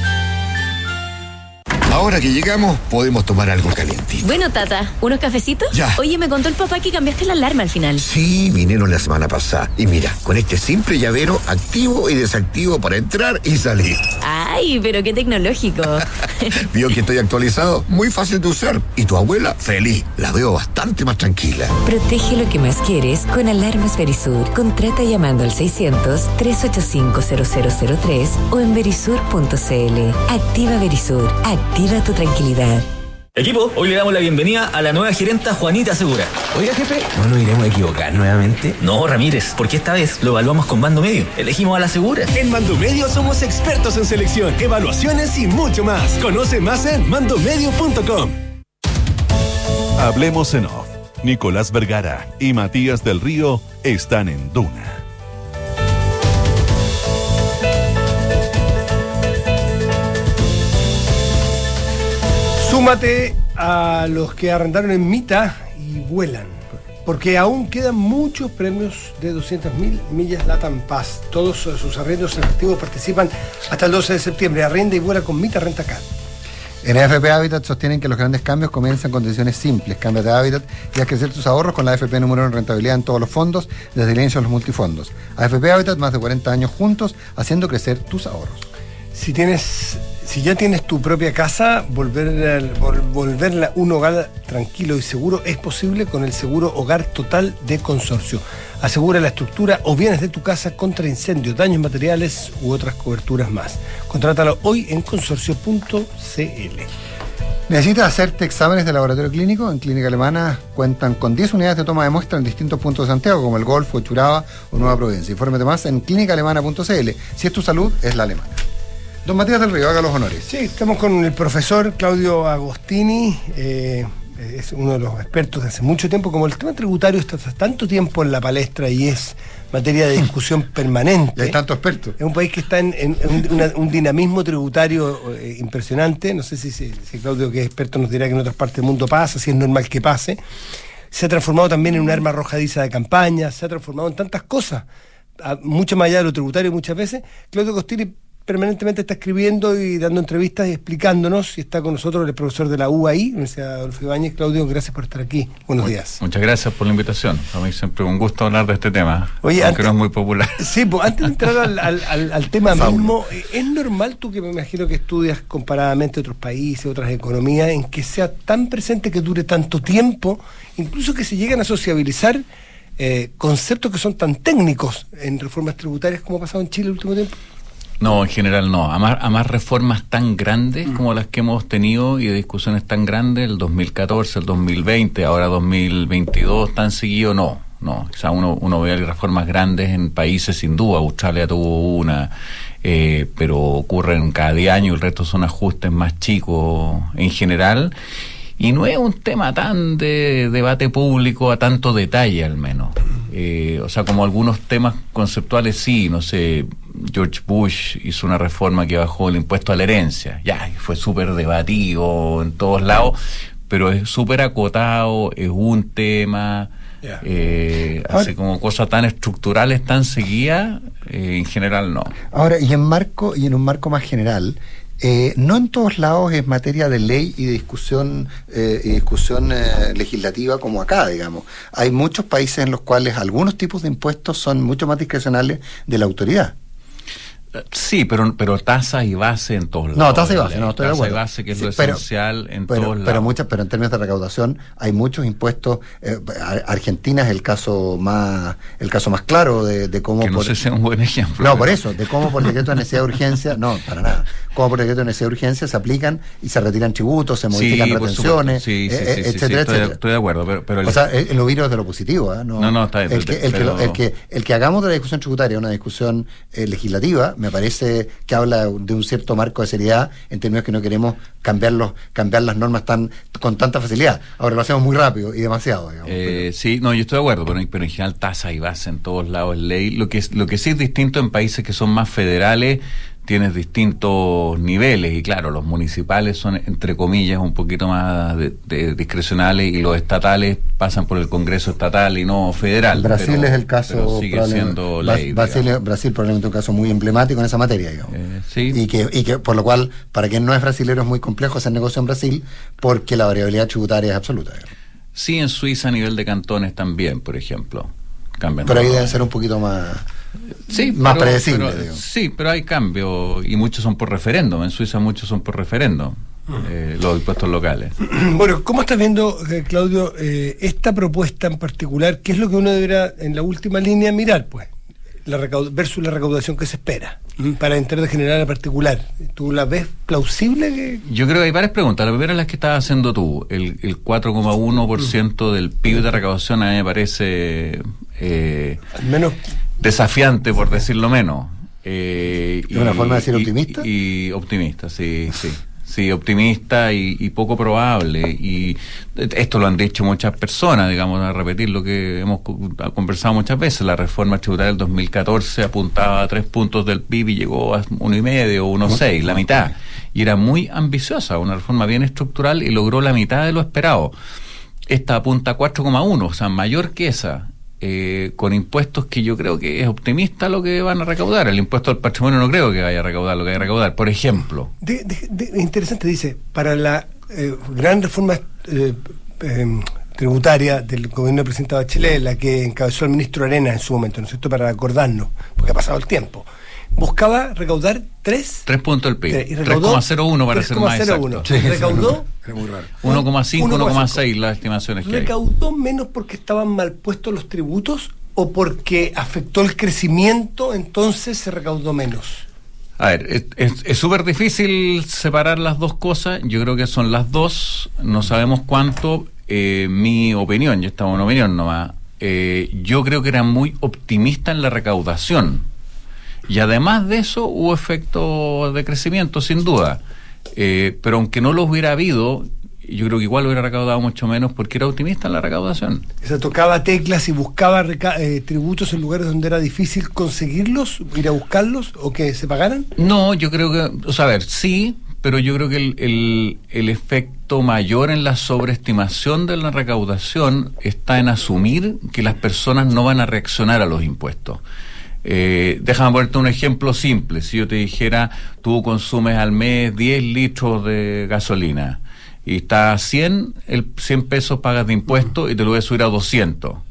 Ahora que llegamos, podemos tomar algo calientito. Bueno, Tata, ¿unos cafecitos? Ya. Oye, me contó el papá que cambiaste la alarma al final. Sí, vinieron la semana pasada. Y mira, con este simple llavero activo y desactivo para entrar y salir. Ay, pero qué tecnológico. Vio que estoy actualizado. Muy fácil de usar. Y tu abuela, feliz. La veo bastante más tranquila. Protege lo que más quieres con Alarmas Verisur. Contrata llamando al 600-385-0003 o en verisur.cl. Activa Verisur. Activa tu tranquilidad. Equipo, hoy le damos la bienvenida a la nueva gerenta Juanita Segura. Oiga, jefe, ¿no nos iremos a equivocar nuevamente? No, Ramírez, porque esta vez lo evaluamos con Mando Medio. Elegimos a la Segura. En Mando Medio somos expertos en selección, evaluaciones y mucho más. Conoce más en mandomedio.com. Hablemos en off. Nicolás Vergara y Matías del Río están en Duna. Súmate a los que arrendaron en Mita y vuelan. Porque aún quedan muchos premios de 200.000 millas Latam Paz. Todos sus arrendos efectivos participan hasta el 12 de septiembre. Arrenda y vuela con Mita Renta Car. En AFP Habitat sostienen que los grandes cambios comienzan con decisiones simples. Cambia de hábitat y haz crecer tus ahorros con la AFP número en rentabilidad en todos los fondos, desde el inicio de los multifondos. AFP Habitat, más de 40 años juntos, haciendo crecer tus ahorros. Si tienes, si ya tienes tu propia casa, volver, vol- volverla un hogar tranquilo y seguro es posible con el seguro Hogar Total de Consorcio. Asegura la estructura o bienes de tu casa contra incendios, daños materiales u otras coberturas más. Contrátalo hoy en consorcio.cl. ¿Necesitas hacerte exámenes de laboratorio clínico? En Clínica Alemana cuentan con 10 unidades de toma de muestra en distintos puntos de Santiago, como el Golfo, Churaba o Nueva Providencia. Infórmate más en clínicaalemana.cl. Si es tu salud, es la alemana. Don Matías del Río, haga los honores. Sí, estamos con el profesor Claudio Agostini, eh, es uno de los expertos de hace mucho tiempo, como el tema tributario está hace tanto tiempo en la palestra y es materia de discusión permanente. Y hay tanto expertos. Es un país que está en, un, una- un dinamismo tributario eh, impresionante. No sé si, Claudio, que es experto, nos dirá que en otras partes del mundo pasa, si es normal que pase. Se ha transformado también en un arma arrojadiza de campaña, se ha transformado en tantas cosas, mucho más allá de lo tributario muchas veces. Claudio Costini permanentemente está escribiendo y dando entrevistas y explicándonos y está con nosotros el profesor de la UAI, Universidad Adolfo Ibáñez. Claudio, gracias por estar aquí. Buenos días. Muchas gracias por la invitación. A mí siempre un gusto hablar de este tema, Oye, aunque antes- no es muy popular. Sí, pues antes de entrar al, al- al- al tema Fauno. mismo, ¿es normal tú que me imagino que estudias comparadamente otros países, otras economías, en que sea tan presente que dure tanto tiempo, incluso que se lleguen a sociabilizar eh, conceptos que son tan técnicos en reformas tributarias como ha pasado en Chile el último tiempo? No, en general no. A más, a más reformas tan grandes como las que hemos tenido y de discusiones tan grandes, el 2014, el 2020, ahora 2022, tan seguido, no. no. O sea, uno, uno ve reformas grandes en países, sin duda. Australia tuvo una, eh, pero ocurren cada 10 años y el resto son ajustes más chicos en general. Y no es un tema tan de debate público a tanto detalle, al menos. Eh, o sea, como algunos temas conceptuales, sí, no sé, George Bush hizo una reforma que bajó el impuesto a la herencia. Ya, y fue súper debatido en todos lados, pero es súper acotado, es un tema. Eh, así como cosas tan estructurales, tan seguidas, eh, en general no. Ahora, y en marco, y en un marco más general, eh, no en todos lados es materia de ley y de discusión, eh, discusión eh, legislativa como acá, digamos. Hay muchos países en los cuales algunos tipos de impuestos son mucho más discrecionales de la autoridad. Sí, pero, pero tasa y base en todos lados. No, tasa y base, no, estoy de Tasa y acuerdo. base, que es Sí, lo pero- esencial en pero, todos pero lados. muchas, pero en términos de recaudación hay muchos impuestos. eh, Ar- Argentina es el caso más, el caso más claro de, de cómo. Que no sé si es un buen ejemplo. No, por eso, de cómo por decreto de necesidad de urgencia, no, para nada. Cómo por decreto de necesidad de urgencia se aplican y se retiran tributos, se modifican Sí, por retenciones. Sí, eh, eh, etcétera, estoy, de- etcétera. estoy de acuerdo, pero, pero el- O sea, el, ovino es de lo positivo, ¿ah? No, no, está bien, El que, el, que, pero- lo- el, que, el que hagamos de la discusión tributaria una discusión eh, legislativa, me parece que habla de un cierto marco de seriedad en términos que no queremos cambiar, los, cambiar las normas tan con tanta facilidad. Ahora lo hacemos muy rápido y demasiado, digamos. Eh, sí, no, yo estoy de acuerdo, pero, pero en general tasa y base en todos lados es ley. Lo que, es, lo que sí es distinto en países que son más federales, tienes distintos niveles y claro, los municipales son, entre comillas, un poquito más de- de discrecionales y los estatales pasan por el Congreso estatal y no federal. Brasil pero- es el caso. pero sigue probable- siendo Bra- ley. Brasil, Brasil probablemente un caso muy emblemático en esa materia, digamos. sí. Y que, y que por lo cual, para quien no es brasilero es muy complejo hacer negocio en Brasil porque la variabilidad tributaria es absoluta. digamos. Sí, en Suiza a nivel de cantones también, por ejemplo. Cambian Pero ahí deben ser un poquito más, Sí, más pero- predecibles. pero- digamos. sí, pero hay cambio y muchos son por referéndum. En Suiza muchos son por referéndum, eh, los impuestos locales. Bueno, ¿cómo estás viendo, eh, Claudio, eh, esta propuesta en particular? ¿Qué es lo que uno deberá en la última línea mirar, pues? La versus la recaudación que se espera mm, para interés general en particular. ¿Tú la ves plausible? Que... Yo creo que hay varias preguntas. La primera es la que estabas haciendo tú. El, el 4,1% del PIB de recaudación a mí me parece eh, Al menos desafiante, por decirlo menos. Eh, ¿Es una forma de decir y- optimista? Y, y optimista, sí, sí. Sí, optimista y, y poco probable. Y esto lo han dicho muchas personas, digamos, a repetir lo que hemos co- conversado muchas veces. La reforma tributaria del 2014 apuntaba a tres puntos del PIB y llegó a uno y medio, uno seis, la mitad. Y era muy ambiciosa, una reforma bien estructural y logró la mitad de lo esperado. Esta apunta a 4,1, o sea, mayor que esa. Eh, con impuestos que yo creo que es optimista lo que van a recaudar. El impuesto al patrimonio no creo que vaya a recaudar lo que vaya a recaudar. Por ejemplo, interesante, dice, para la eh, gran reforma eh, eh, tributaria del gobierno del presidente Bachelet, la que encabezó el ministro Arena en su momento, ¿no es cierto?, para acordarnos, porque ha pasado el tiempo, buscaba recaudar 3... tres puntos del PIB. y recaudó 3,01 para ser más 3,01. exacto. recaudó 1,5, 1,5. 1,6 las estimaciones que hay. ¿Recaudó menos porque estaban mal puestos los tributos o porque afectó el crecimiento, entonces se recaudó menos? A ver, es súper difícil separar las dos cosas. Yo creo que son las dos. No sabemos cuánto. Eh, mi opinión, yo estaba en una opinión nomás. eh, yo creo que era muy optimista en la recaudación. Y además de eso, hubo efecto de crecimiento, sin duda. Eh, pero aunque no los hubiera habido, yo creo que igual hubiera recaudado mucho menos porque era optimista en la recaudación. O sea, tocaba teclas y buscaba eh, tributos en lugares donde era difícil conseguirlos, ir a buscarlos o que se pagaran. No, yo creo que, o sea, a ver, sí, pero yo creo que el, el, el efecto mayor en la sobreestimación de la recaudación está en asumir que las personas no van a reaccionar a los impuestos. Eh, déjame ponerte un ejemplo simple. Si yo te dijera, tú consumes al mes 10 litros de gasolina y está a 100, el 100 pesos pagas de impuestos y te lo voy a subir a 200.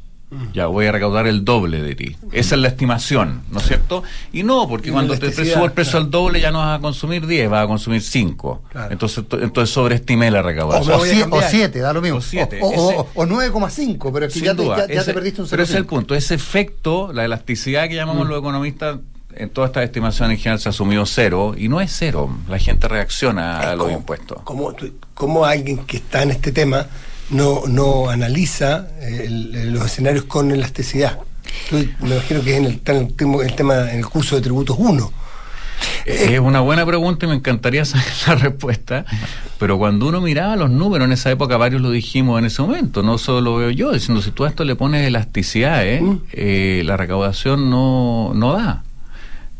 Ya voy a recaudar el doble de ti. Esa es la estimación, ¿no es cierto? Y no, porque Y cuando te, te el precio claro. al doble ya no vas a consumir 10, vas a consumir 5. Claro. Entonces, to- entonces sobreestimé la recaudación. o sie- o siete, da lo mismo. O siete, O, o- ese- o 9,5, pero es que ya, te, duda, ya- ya ese- te perdiste un Pero ese es el 0,5. punto. Ese efecto, la elasticidad que llamamos Mm. los economistas, en todas estas estimaciones en general se asumió cero y no es cero. La gente reacciona a los impuestos. ¿Cómo, cómo alguien que está en este tema no, no analiza eh, el- los escenarios con elasticidad. Yo me imagino que es en el, está en el, tema- en el curso de tributos 1. Es una buena pregunta y me encantaría saber la respuesta, pero cuando uno miraba los números en esa época, varios lo dijimos en ese momento, no solo lo veo yo, diciendo si tú a esto le pones elasticidad, ¿eh? Eh, la recaudación no, no da.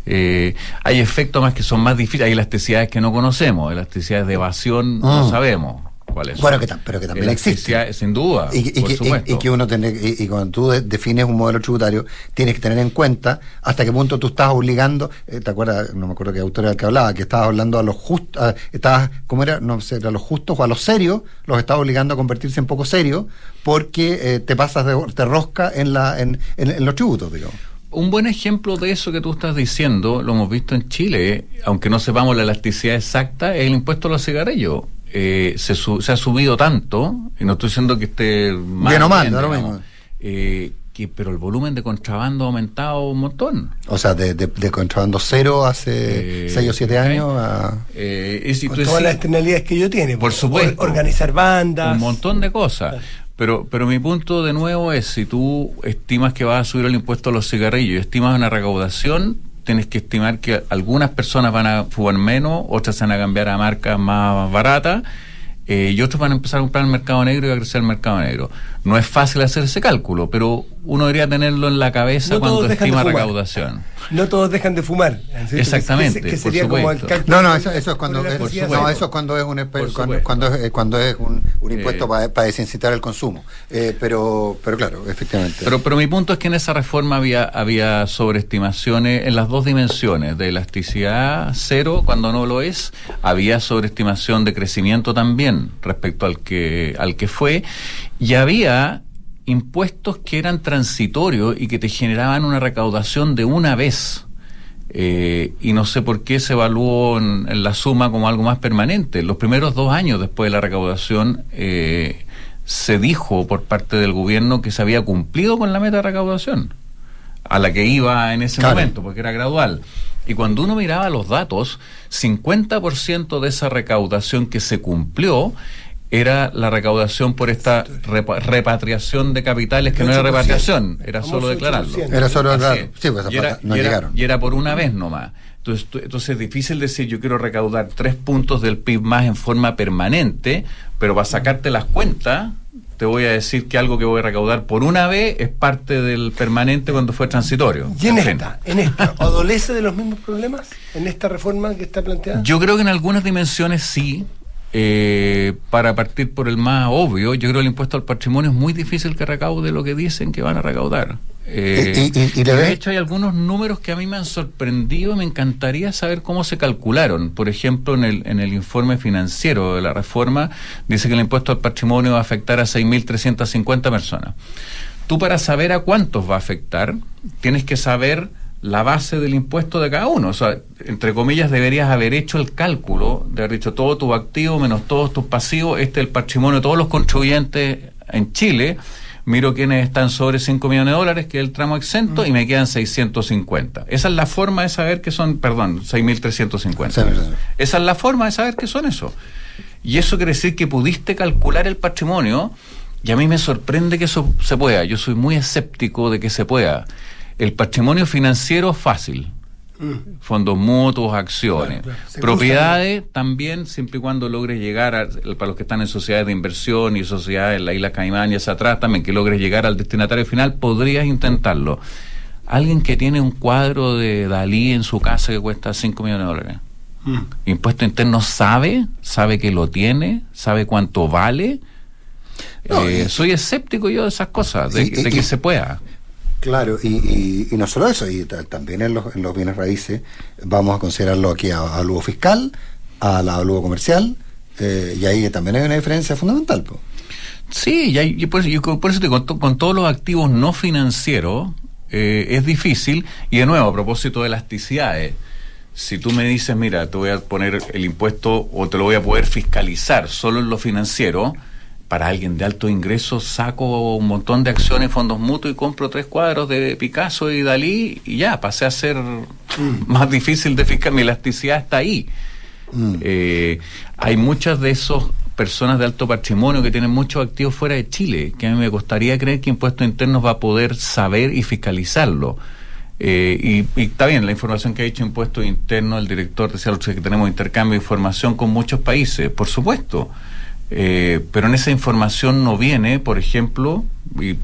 Eh, hay efectos más que son más difíciles, hay elasticidades que no conocemos, elasticidades de evasión no Mm. sabemos cuáles son. Bueno, que pero que también Elasticidades, Sin duda, Y, que- y por que, y- supuesto. y que uno tiene, y, cuando tú de- defines un modelo tributario, tienes que tener en cuenta hasta qué punto tú estás obligando, eh, ¿te acuerdas? No me acuerdo qué autor era el que hablaba, que estabas hablando a los justos, estabas, ¿cómo era? No sé, a los justos o a los serios, los estás obligando a convertirse en poco serios porque eh, te pasas de, te rosca en, la, en, en- en los tributos, digamos. Un buen ejemplo de eso que tú estás diciendo, lo hemos visto en Chile, aunque no sepamos la elasticidad exacta, es el impuesto a los cigarrillos. Eh, se, su- se ha subido tanto, y no estoy diciendo que esté mal, Bien o mal, bien, da lo digamos, mismo. eh, que, pero el volumen de contrabando ha aumentado un montón. O sea, de, de, de contrabando cero hace Eh, 6 o 7 ok. años a... Eh, y si Con tú todas decís- las externalidades que yo tiene. Por pues, supuesto. or- Organizar bandas. un montón de cosas. Pero, pero mi punto de nuevo es, si tú estimas que vas a subir el impuesto a los cigarrillos y estimas una recaudación, tienes que estimar que algunas personas van a fumar menos, otras van a cambiar a marcas más baratas, eh, y otros van a empezar a comprar el mercado negro y va a crecer el mercado negro. No es fácil hacer ese cálculo, pero uno debería tenerlo en la cabeza No cuando estima recaudación. No todos dejan de fumar. ¿cierto? Exactamente, Que, que por sería como el No, no, eso, eso es cuando es, no, eso es cuando es un cuando, es, cuando es un, un impuesto Eh. para desincitar el consumo. Eh, pero, pero claro, efectivamente. Pero, pero mi punto es que en esa reforma había, había sobreestimaciones en las dos dimensiones, de elasticidad cero cuando no lo es, había sobreestimación de crecimiento también respecto al que, al que fue, y había impuestos que eran transitorios y que te generaban una recaudación de una vez. Eh, y no sé por qué se evaluó en, en la suma como algo más permanente. Los primeros dos años después de la recaudación eh, se dijo por parte del gobierno que se había cumplido con la meta de recaudación a la que iba en ese Claro. momento, porque era gradual. Y cuando uno miraba los datos, 50% de esa recaudación que se cumplió era la recaudación por esta repa- repatriación de capitales, que no era 8%. repatriación, era solo declararlo. 8%. Era solo Así declarar. es. Sí, pues y, era, no y era- llegaron. y era por una vez nomás. Entonces, entonces es difícil decir yo quiero recaudar tres puntos del PIB más en forma permanente, pero para sacarte las cuentas, te voy a decir que algo que voy a recaudar por una vez es parte del permanente cuando fue transitorio. Y en En fin. esta, en esta, ¿adolece de los mismos problemas? ¿En esta reforma que está planteada? Yo creo que en algunas dimensiones sí. eh, para partir por el más obvio, yo creo que el impuesto al patrimonio es muy difícil que recaude lo que dicen que van a recaudar. Eh, Y- y- y- y le de hecho, hay algunos números que a mí me han sorprendido y me encantaría saber cómo se calcularon. Por ejemplo, en el, en el informe financiero de la reforma, dice que el impuesto al patrimonio va a afectar a 6.350 personas. Tú para saber a cuántos va a afectar, tienes que saber la base del impuesto de cada uno. O sea, entre comillas, deberías haber hecho el cálculo de haber dicho todo tu activo menos todos tus pasivos, este es el patrimonio de todos los contribuyentes en Chile. Miro quienes están sobre 5 millones de dólares, que es el tramo exento, y me quedan 650. Esa es la forma de saber que son, perdón, 6.350. Esa es la forma de saber que son eso. Y eso quiere decir que pudiste calcular el patrimonio y a mí me sorprende que eso se pueda. Yo soy muy escéptico de que se pueda. El patrimonio financiero fácil. Fondos mutuos, acciones. Claro, claro. Se Propiedades también, siempre y cuando logres llegar, a, para los que están en sociedades de inversión y sociedades en la isla Caimán y hacia atrás también, que logres llegar al destinatario final, podrías intentarlo. Alguien que tiene un cuadro de Dalí en su casa que cuesta 5 millones de dólares. Impuesto interno sabe, sabe que lo tiene, sabe cuánto vale. No, Eh, soy escéptico yo de esas cosas, de, Y- y- de que y- se pueda. Claro, y, no solo eso, y ta- también en los, en los bienes raíces vamos a considerarlo aquí a, a lugo fiscal, a la lugo comercial, eh, y ahí también hay una diferencia fundamental. po. Sí, y, hay- y por, eso- por eso te con, con todos los activos no financieros eh, es difícil. Y de nuevo, a propósito de elasticidades, si tú me dices, mira, te voy a poner el impuesto o te lo voy a poder fiscalizar solo en lo financiero, para alguien de alto ingreso saco un montón de acciones, fondos mutuos y compro tres cuadros de Picasso y Dalí y ya, pasé a ser más difícil de fiscalizar. Mi elasticidad está ahí. Eh, hay muchos de esos personas de alto patrimonio que tienen muchos activos fuera de Chile, que a mí me costaría creer que Impuestos Internos va a poder saber y fiscalizarlo. Eh, y, y, está bien, la información que ha dicho Impuestos Internos, el director decía que tenemos intercambio de información con muchos países, por supuesto. Eh, pero en esa información no viene, por ejemplo, y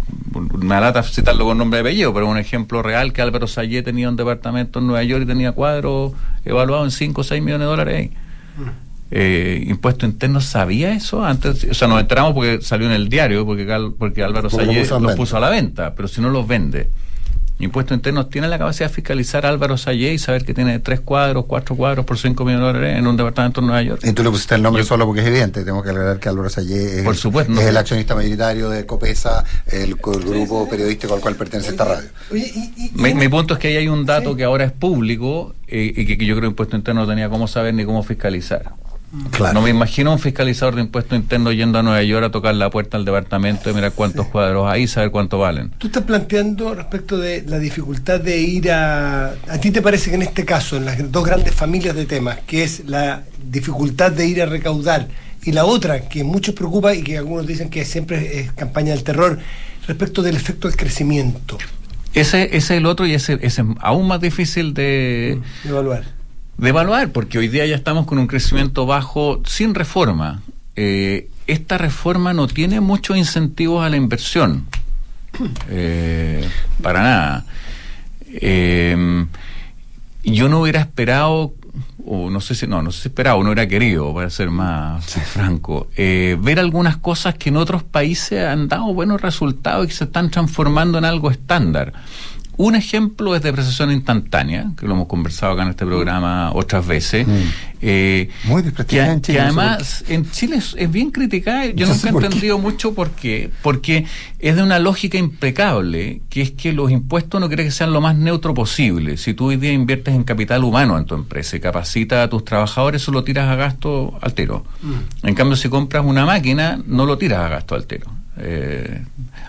me alata citarlo con nombre de apellido, pero un ejemplo real que Álvaro Sayé tenía un departamento en Nueva York y tenía cuadros evaluados en 5 o 6 millones de dólares ahí. Eh, Impuesto Interno sabía eso antes, o sea, nos enteramos porque salió en el diario, porque, porque Álvaro Sayé los puso a la venta, pero si no los vende. Impuestos Internos tiene la capacidad de fiscalizar a Álvaro Sayé y saber que tiene tres cuadros, cuatro cuadros por cinco millones de dólares en un departamento en Nueva York. Y tú le pusiste el nombre solo porque es evidente. Tengo que aclarar que Álvaro Sayé es, por supuesto, es el accionista mayoritario de Copesa, el, el, grupo periodístico al cual pertenece esta radio. mi, mi, punto es que ahí hay un dato ¿sí? que ahora es público eh, y que, que, yo creo que Impuesto Interno no tenía cómo saber ni cómo fiscalizar. Claro. No me imagino un fiscalizador de impuestos internos yendo a Nueva York a tocar la puerta al departamento y mirar cuántos sí. cuadros hay y saber cuánto valen. Tú estás planteando respecto de la dificultad de ir a... ¿A ti te parece que en este caso, en las dos grandes familias de temas, que es la dificultad de ir a recaudar y la otra que muchos preocupa y que algunos dicen que siempre es campaña del terror, respecto del efecto del crecimiento? Ese, ese es el otro y ese, ese es aún más difícil de... de evaluar de evaluar, porque hoy día ya estamos con un crecimiento bajo sin reforma. Eh, esta reforma no tiene muchos incentivos a la inversión, eh, para nada. Eh, yo no hubiera esperado, o no sé si, no, no sé si esperado, no hubiera querido, para ser más franco, ver algunas cosas que en otros países han dado buenos resultados y que se están transformando en algo estándar. Un ejemplo es depreciación instantánea, que lo hemos conversado acá en este programa otras veces. Mm. Eh, Muy desprestigiada en Chile. Que además en Chile es, es bien criticada. Yo no nunca he entendido mucho por qué. Porque es de una lógica impecable, que es que los impuestos no quiere que sean lo más neutro posible. Si tú hoy día inviertes en capital humano en tu empresa y capacitas a tus trabajadores, eso lo tiras a gasto altero. Mm. En cambio, si compras una máquina, no lo tiras a gasto altero. Eh,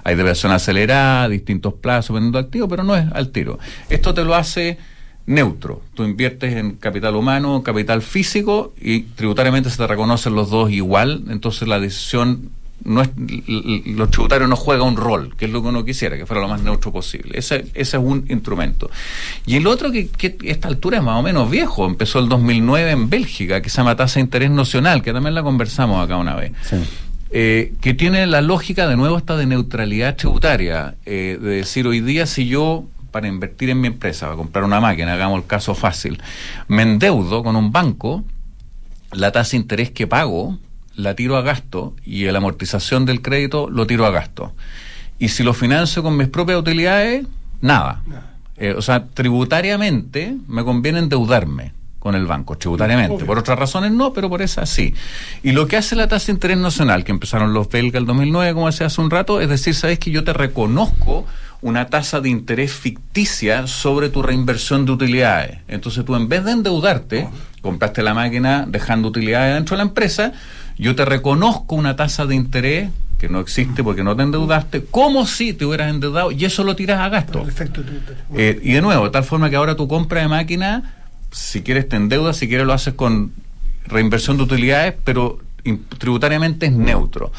hay depresión acelerada, distintos plazos, vendiendo activo, pero no es al tiro. Esto te lo hace neutro. Tú inviertes en capital humano, capital físico y tributariamente se te reconocen los dos igual, entonces la decisión no es los tributarios no juega un rol, que es lo que uno quisiera, que fuera lo más neutro posible. Ese, ese es un instrumento. Y el otro que, esta altura es más o menos viejo, empezó el 2009 en Bélgica, que se llama tasa de interés nacional, que también la conversamos acá una vez. Sí. Eh, que tiene la lógica de nuevo esta de neutralidad tributaria, eh, de decir hoy día si yo para invertir en mi empresa, para comprar una máquina, hagamos el caso fácil, me endeudo con un banco, la tasa de interés que pago la tiro a gasto y la amortización del crédito lo tiro a gasto. Y si lo financio con mis propias utilidades, nada. Eh, o sea, tributariamente me conviene endeudarme con el banco, tributariamente. Obvio. Por otras razones no, pero por esas sí. Y lo que hace la tasa de interés nacional, que empezaron los belgas el 2009, como decía hace un rato, es decir, sabes que yo te reconozco una tasa de interés ficticia sobre tu reinversión de utilidades. Entonces tú en vez de endeudarte, compraste la máquina dejando utilidades dentro de la empresa, yo te reconozco una tasa de interés que no existe porque no te endeudaste, como si te hubieras endeudado y eso lo tiras a gasto. Eh, y de nuevo, de tal forma que ahora tu compra de máquina si quieres te endeudas, si quieres lo haces con reinversión de utilidades, pero tributariamente es neutro.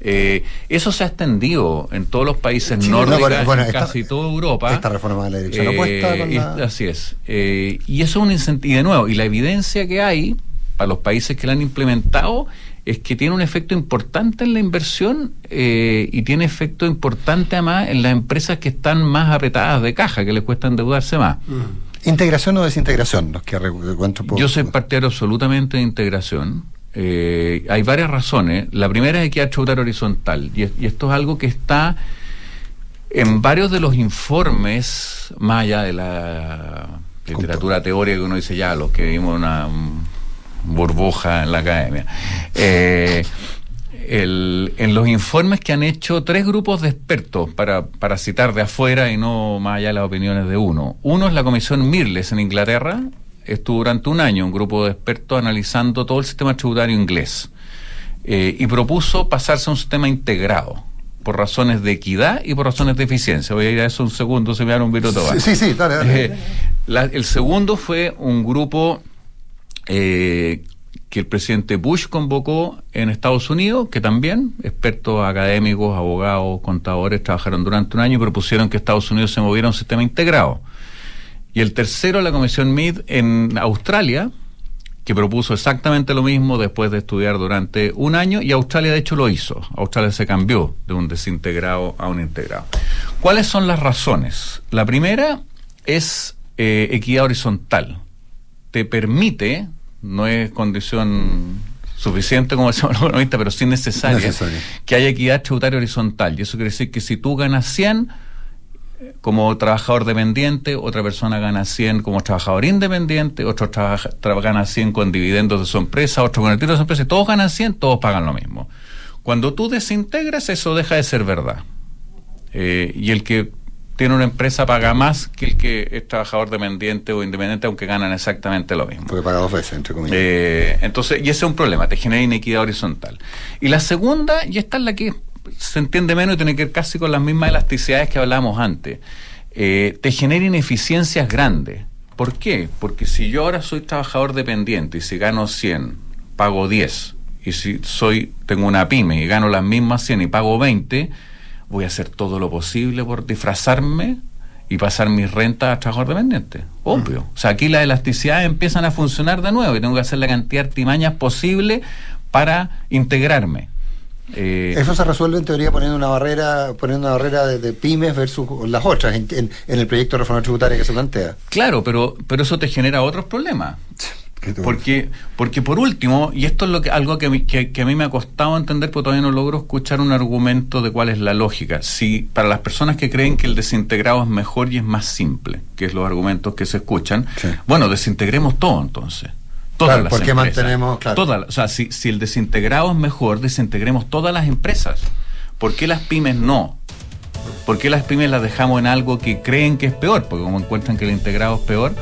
Eh, eso se ha extendido en todos los países sí, nórdicos, no, bueno, bueno, en esta, casi toda Europa. Esta reforma de la dirección eh, opuesta. Con la... Así es. Eh, y eso es un incentivo. Y de nuevo, y la evidencia que hay para los países que la han implementado es que tiene un efecto importante en la inversión eh, y tiene efecto importante además en las empresas que están más apretadas de caja, que les cuesta endeudarse más. Mm. ¿Integración o desintegración? Los que Yo soy partidario absolutamente de integración. Eh, hay varias razones. La primera es que hay tributar horizontal. Y, y, esto es algo que está en varios de los informes, más allá de la literatura teórica que uno dice ya, los que vimos una burbuja en la academia. Eh, el, en los informes que han hecho tres grupos de expertos, para, para citar de afuera y no más allá de las opiniones de uno. Uno es la Comisión Mirles en Inglaterra, estuvo durante un año un grupo de expertos analizando todo el sistema tributario inglés eh, y propuso pasarse a un sistema integrado por razones de equidad y por razones de eficiencia. Voy a ir a eso un segundo, se me da un minuto Sí, sí, sí dale, dale. Eh, la, el segundo fue un grupo eh, que el presidente Bush convocó en Estados Unidos, que también expertos académicos, abogados, contadores trabajaron durante un año y propusieron que Estados Unidos se moviera a un sistema integrado. Y el tercero, la Comisión MID en Australia, que propuso exactamente lo mismo después de estudiar durante un año y Australia de hecho lo hizo. Australia se cambió de un desintegrado a un integrado. ¿Cuáles son las razones? La primera es eh, equidad horizontal. Te permite, no es condición suficiente como decimos los economistas, pero sí necesaria, Necesaria. que haya equidad tributaria horizontal. Y eso quiere decir que si tú ganas 100 eh, como trabajador dependiente, otra persona gana 100 como trabajador independiente, otro trabaja- tra- gana 100 con dividendos de su empresa, otro con el tiro de su empresa, y todos ganan 100, todos pagan lo mismo. Cuando tú desintegras, eso deja de ser verdad. Eh, y el que tiene una empresa paga más que el que es trabajador dependiente o independiente, aunque ganan exactamente lo mismo. Porque paga dos veces, entre comillas. Eh, entonces, y ese es un problema, te genera inequidad horizontal. Y la segunda, y esta es la que se entiende menos y tiene que ver casi con las mismas elasticidades que hablábamos antes, eh, te genera ineficiencias grandes. ¿Por qué? Porque si yo ahora soy trabajador dependiente y si gano 100, pago 10, y si soy tengo una pyme y gano las mismas 100 y pago 20, voy a hacer todo lo posible por disfrazarme y pasar mis rentas a trabajador dependiente. Obvio. O sea, aquí las elasticidades empiezan a funcionar de nuevo y tengo que hacer la cantidad de artimañas posible para integrarme. Eh, Eso se resuelve en teoría poniendo una barrera, poniendo una barrera de, de pymes versus las otras en, en- en el proyecto de reforma tributaria que se plantea. Claro, pero, pero eso te genera otros problemas. Porque, porque por último, y esto es lo que, algo que, a mí- que, que a mí me ha costado entender, porque todavía no logro escuchar un argumento de cuál es la lógica. Si para las personas que creen que el desintegrado es mejor y es más simple, que es los argumentos que se escuchan, bueno, desintegremos todo entonces. Todas Claro, las ¿por qué empresas. mantenemos- claro. Todas, o sea, si, si el desintegrado es mejor, desintegremos todas las empresas. ¿Por qué las pymes no? ¿Por qué las pymes las dejamos en algo que creen que es peor? Porque como encuentran que el integrado es peor.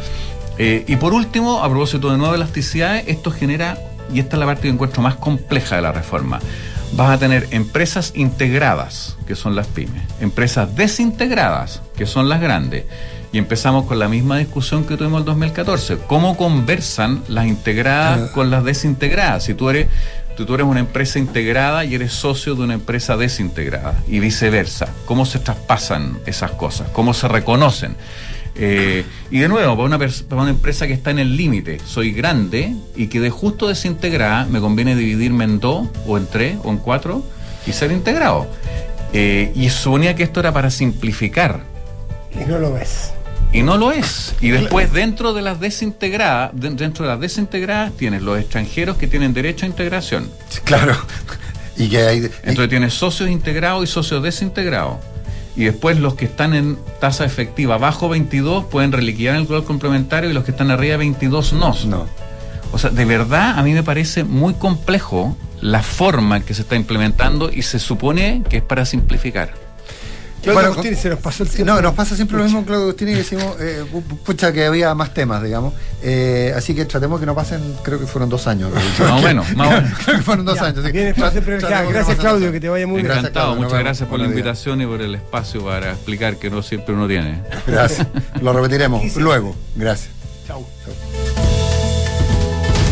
Eh, y por último, a propósito de nuevo de elasticidades, esto genera, y esta es la parte que encuentro más compleja de la reforma, vas a tener empresas integradas, que son las pymes, empresas desintegradas, que son las grandes. Y empezamos con la misma discusión que tuvimos el 2014. ¿Cómo conversan las integradas con las desintegradas? Si tú eres, tú, tú eres una empresa integrada y eres socio de una empresa desintegrada y viceversa. ¿Cómo se traspasan esas cosas? ¿Cómo se reconocen? Eh, y de nuevo, para una, pers- para una empresa que está en el límite, soy grande y que de justo desintegrada me conviene dividirme en dos, o en tres, o en cuatro y ser integrado. Eh, y suponía que esto era para simplificar. Y no lo ves. Y no lo es. Y después dentro de las desintegradas, de- dentro de las desintegradas tienes los extranjeros que tienen derecho a integración. Claro. Y que hay Entonces tienes socios integrados y socios desintegrados. Y después los que están en tasa efectiva bajo 22 pueden reliquidar el global complementario y los que están arriba de 22 no. No. O sea, de verdad a mí me parece muy complejo la forma en que se está implementando y se supone que es para simplificar. Claudio Bueno, Agostini, se nos pasó el tiempo. No, nos pasa siempre lo mismo, Claudio Agostini, que decimos, eh, pu- pu- pucha, que había más temas, digamos. Eh, así que tratemos que no pasen, creo que fueron dos años. Más o menos, más o menos. creo que fueron dos Ya, años. así bien, Gracias, Claudio, que te vaya muy bien. Encantado, muchas gracias por la invitación y por el espacio para explicar que no siempre uno tiene. Gracias. Lo repetiremos luego. Gracias. Chau. Chau.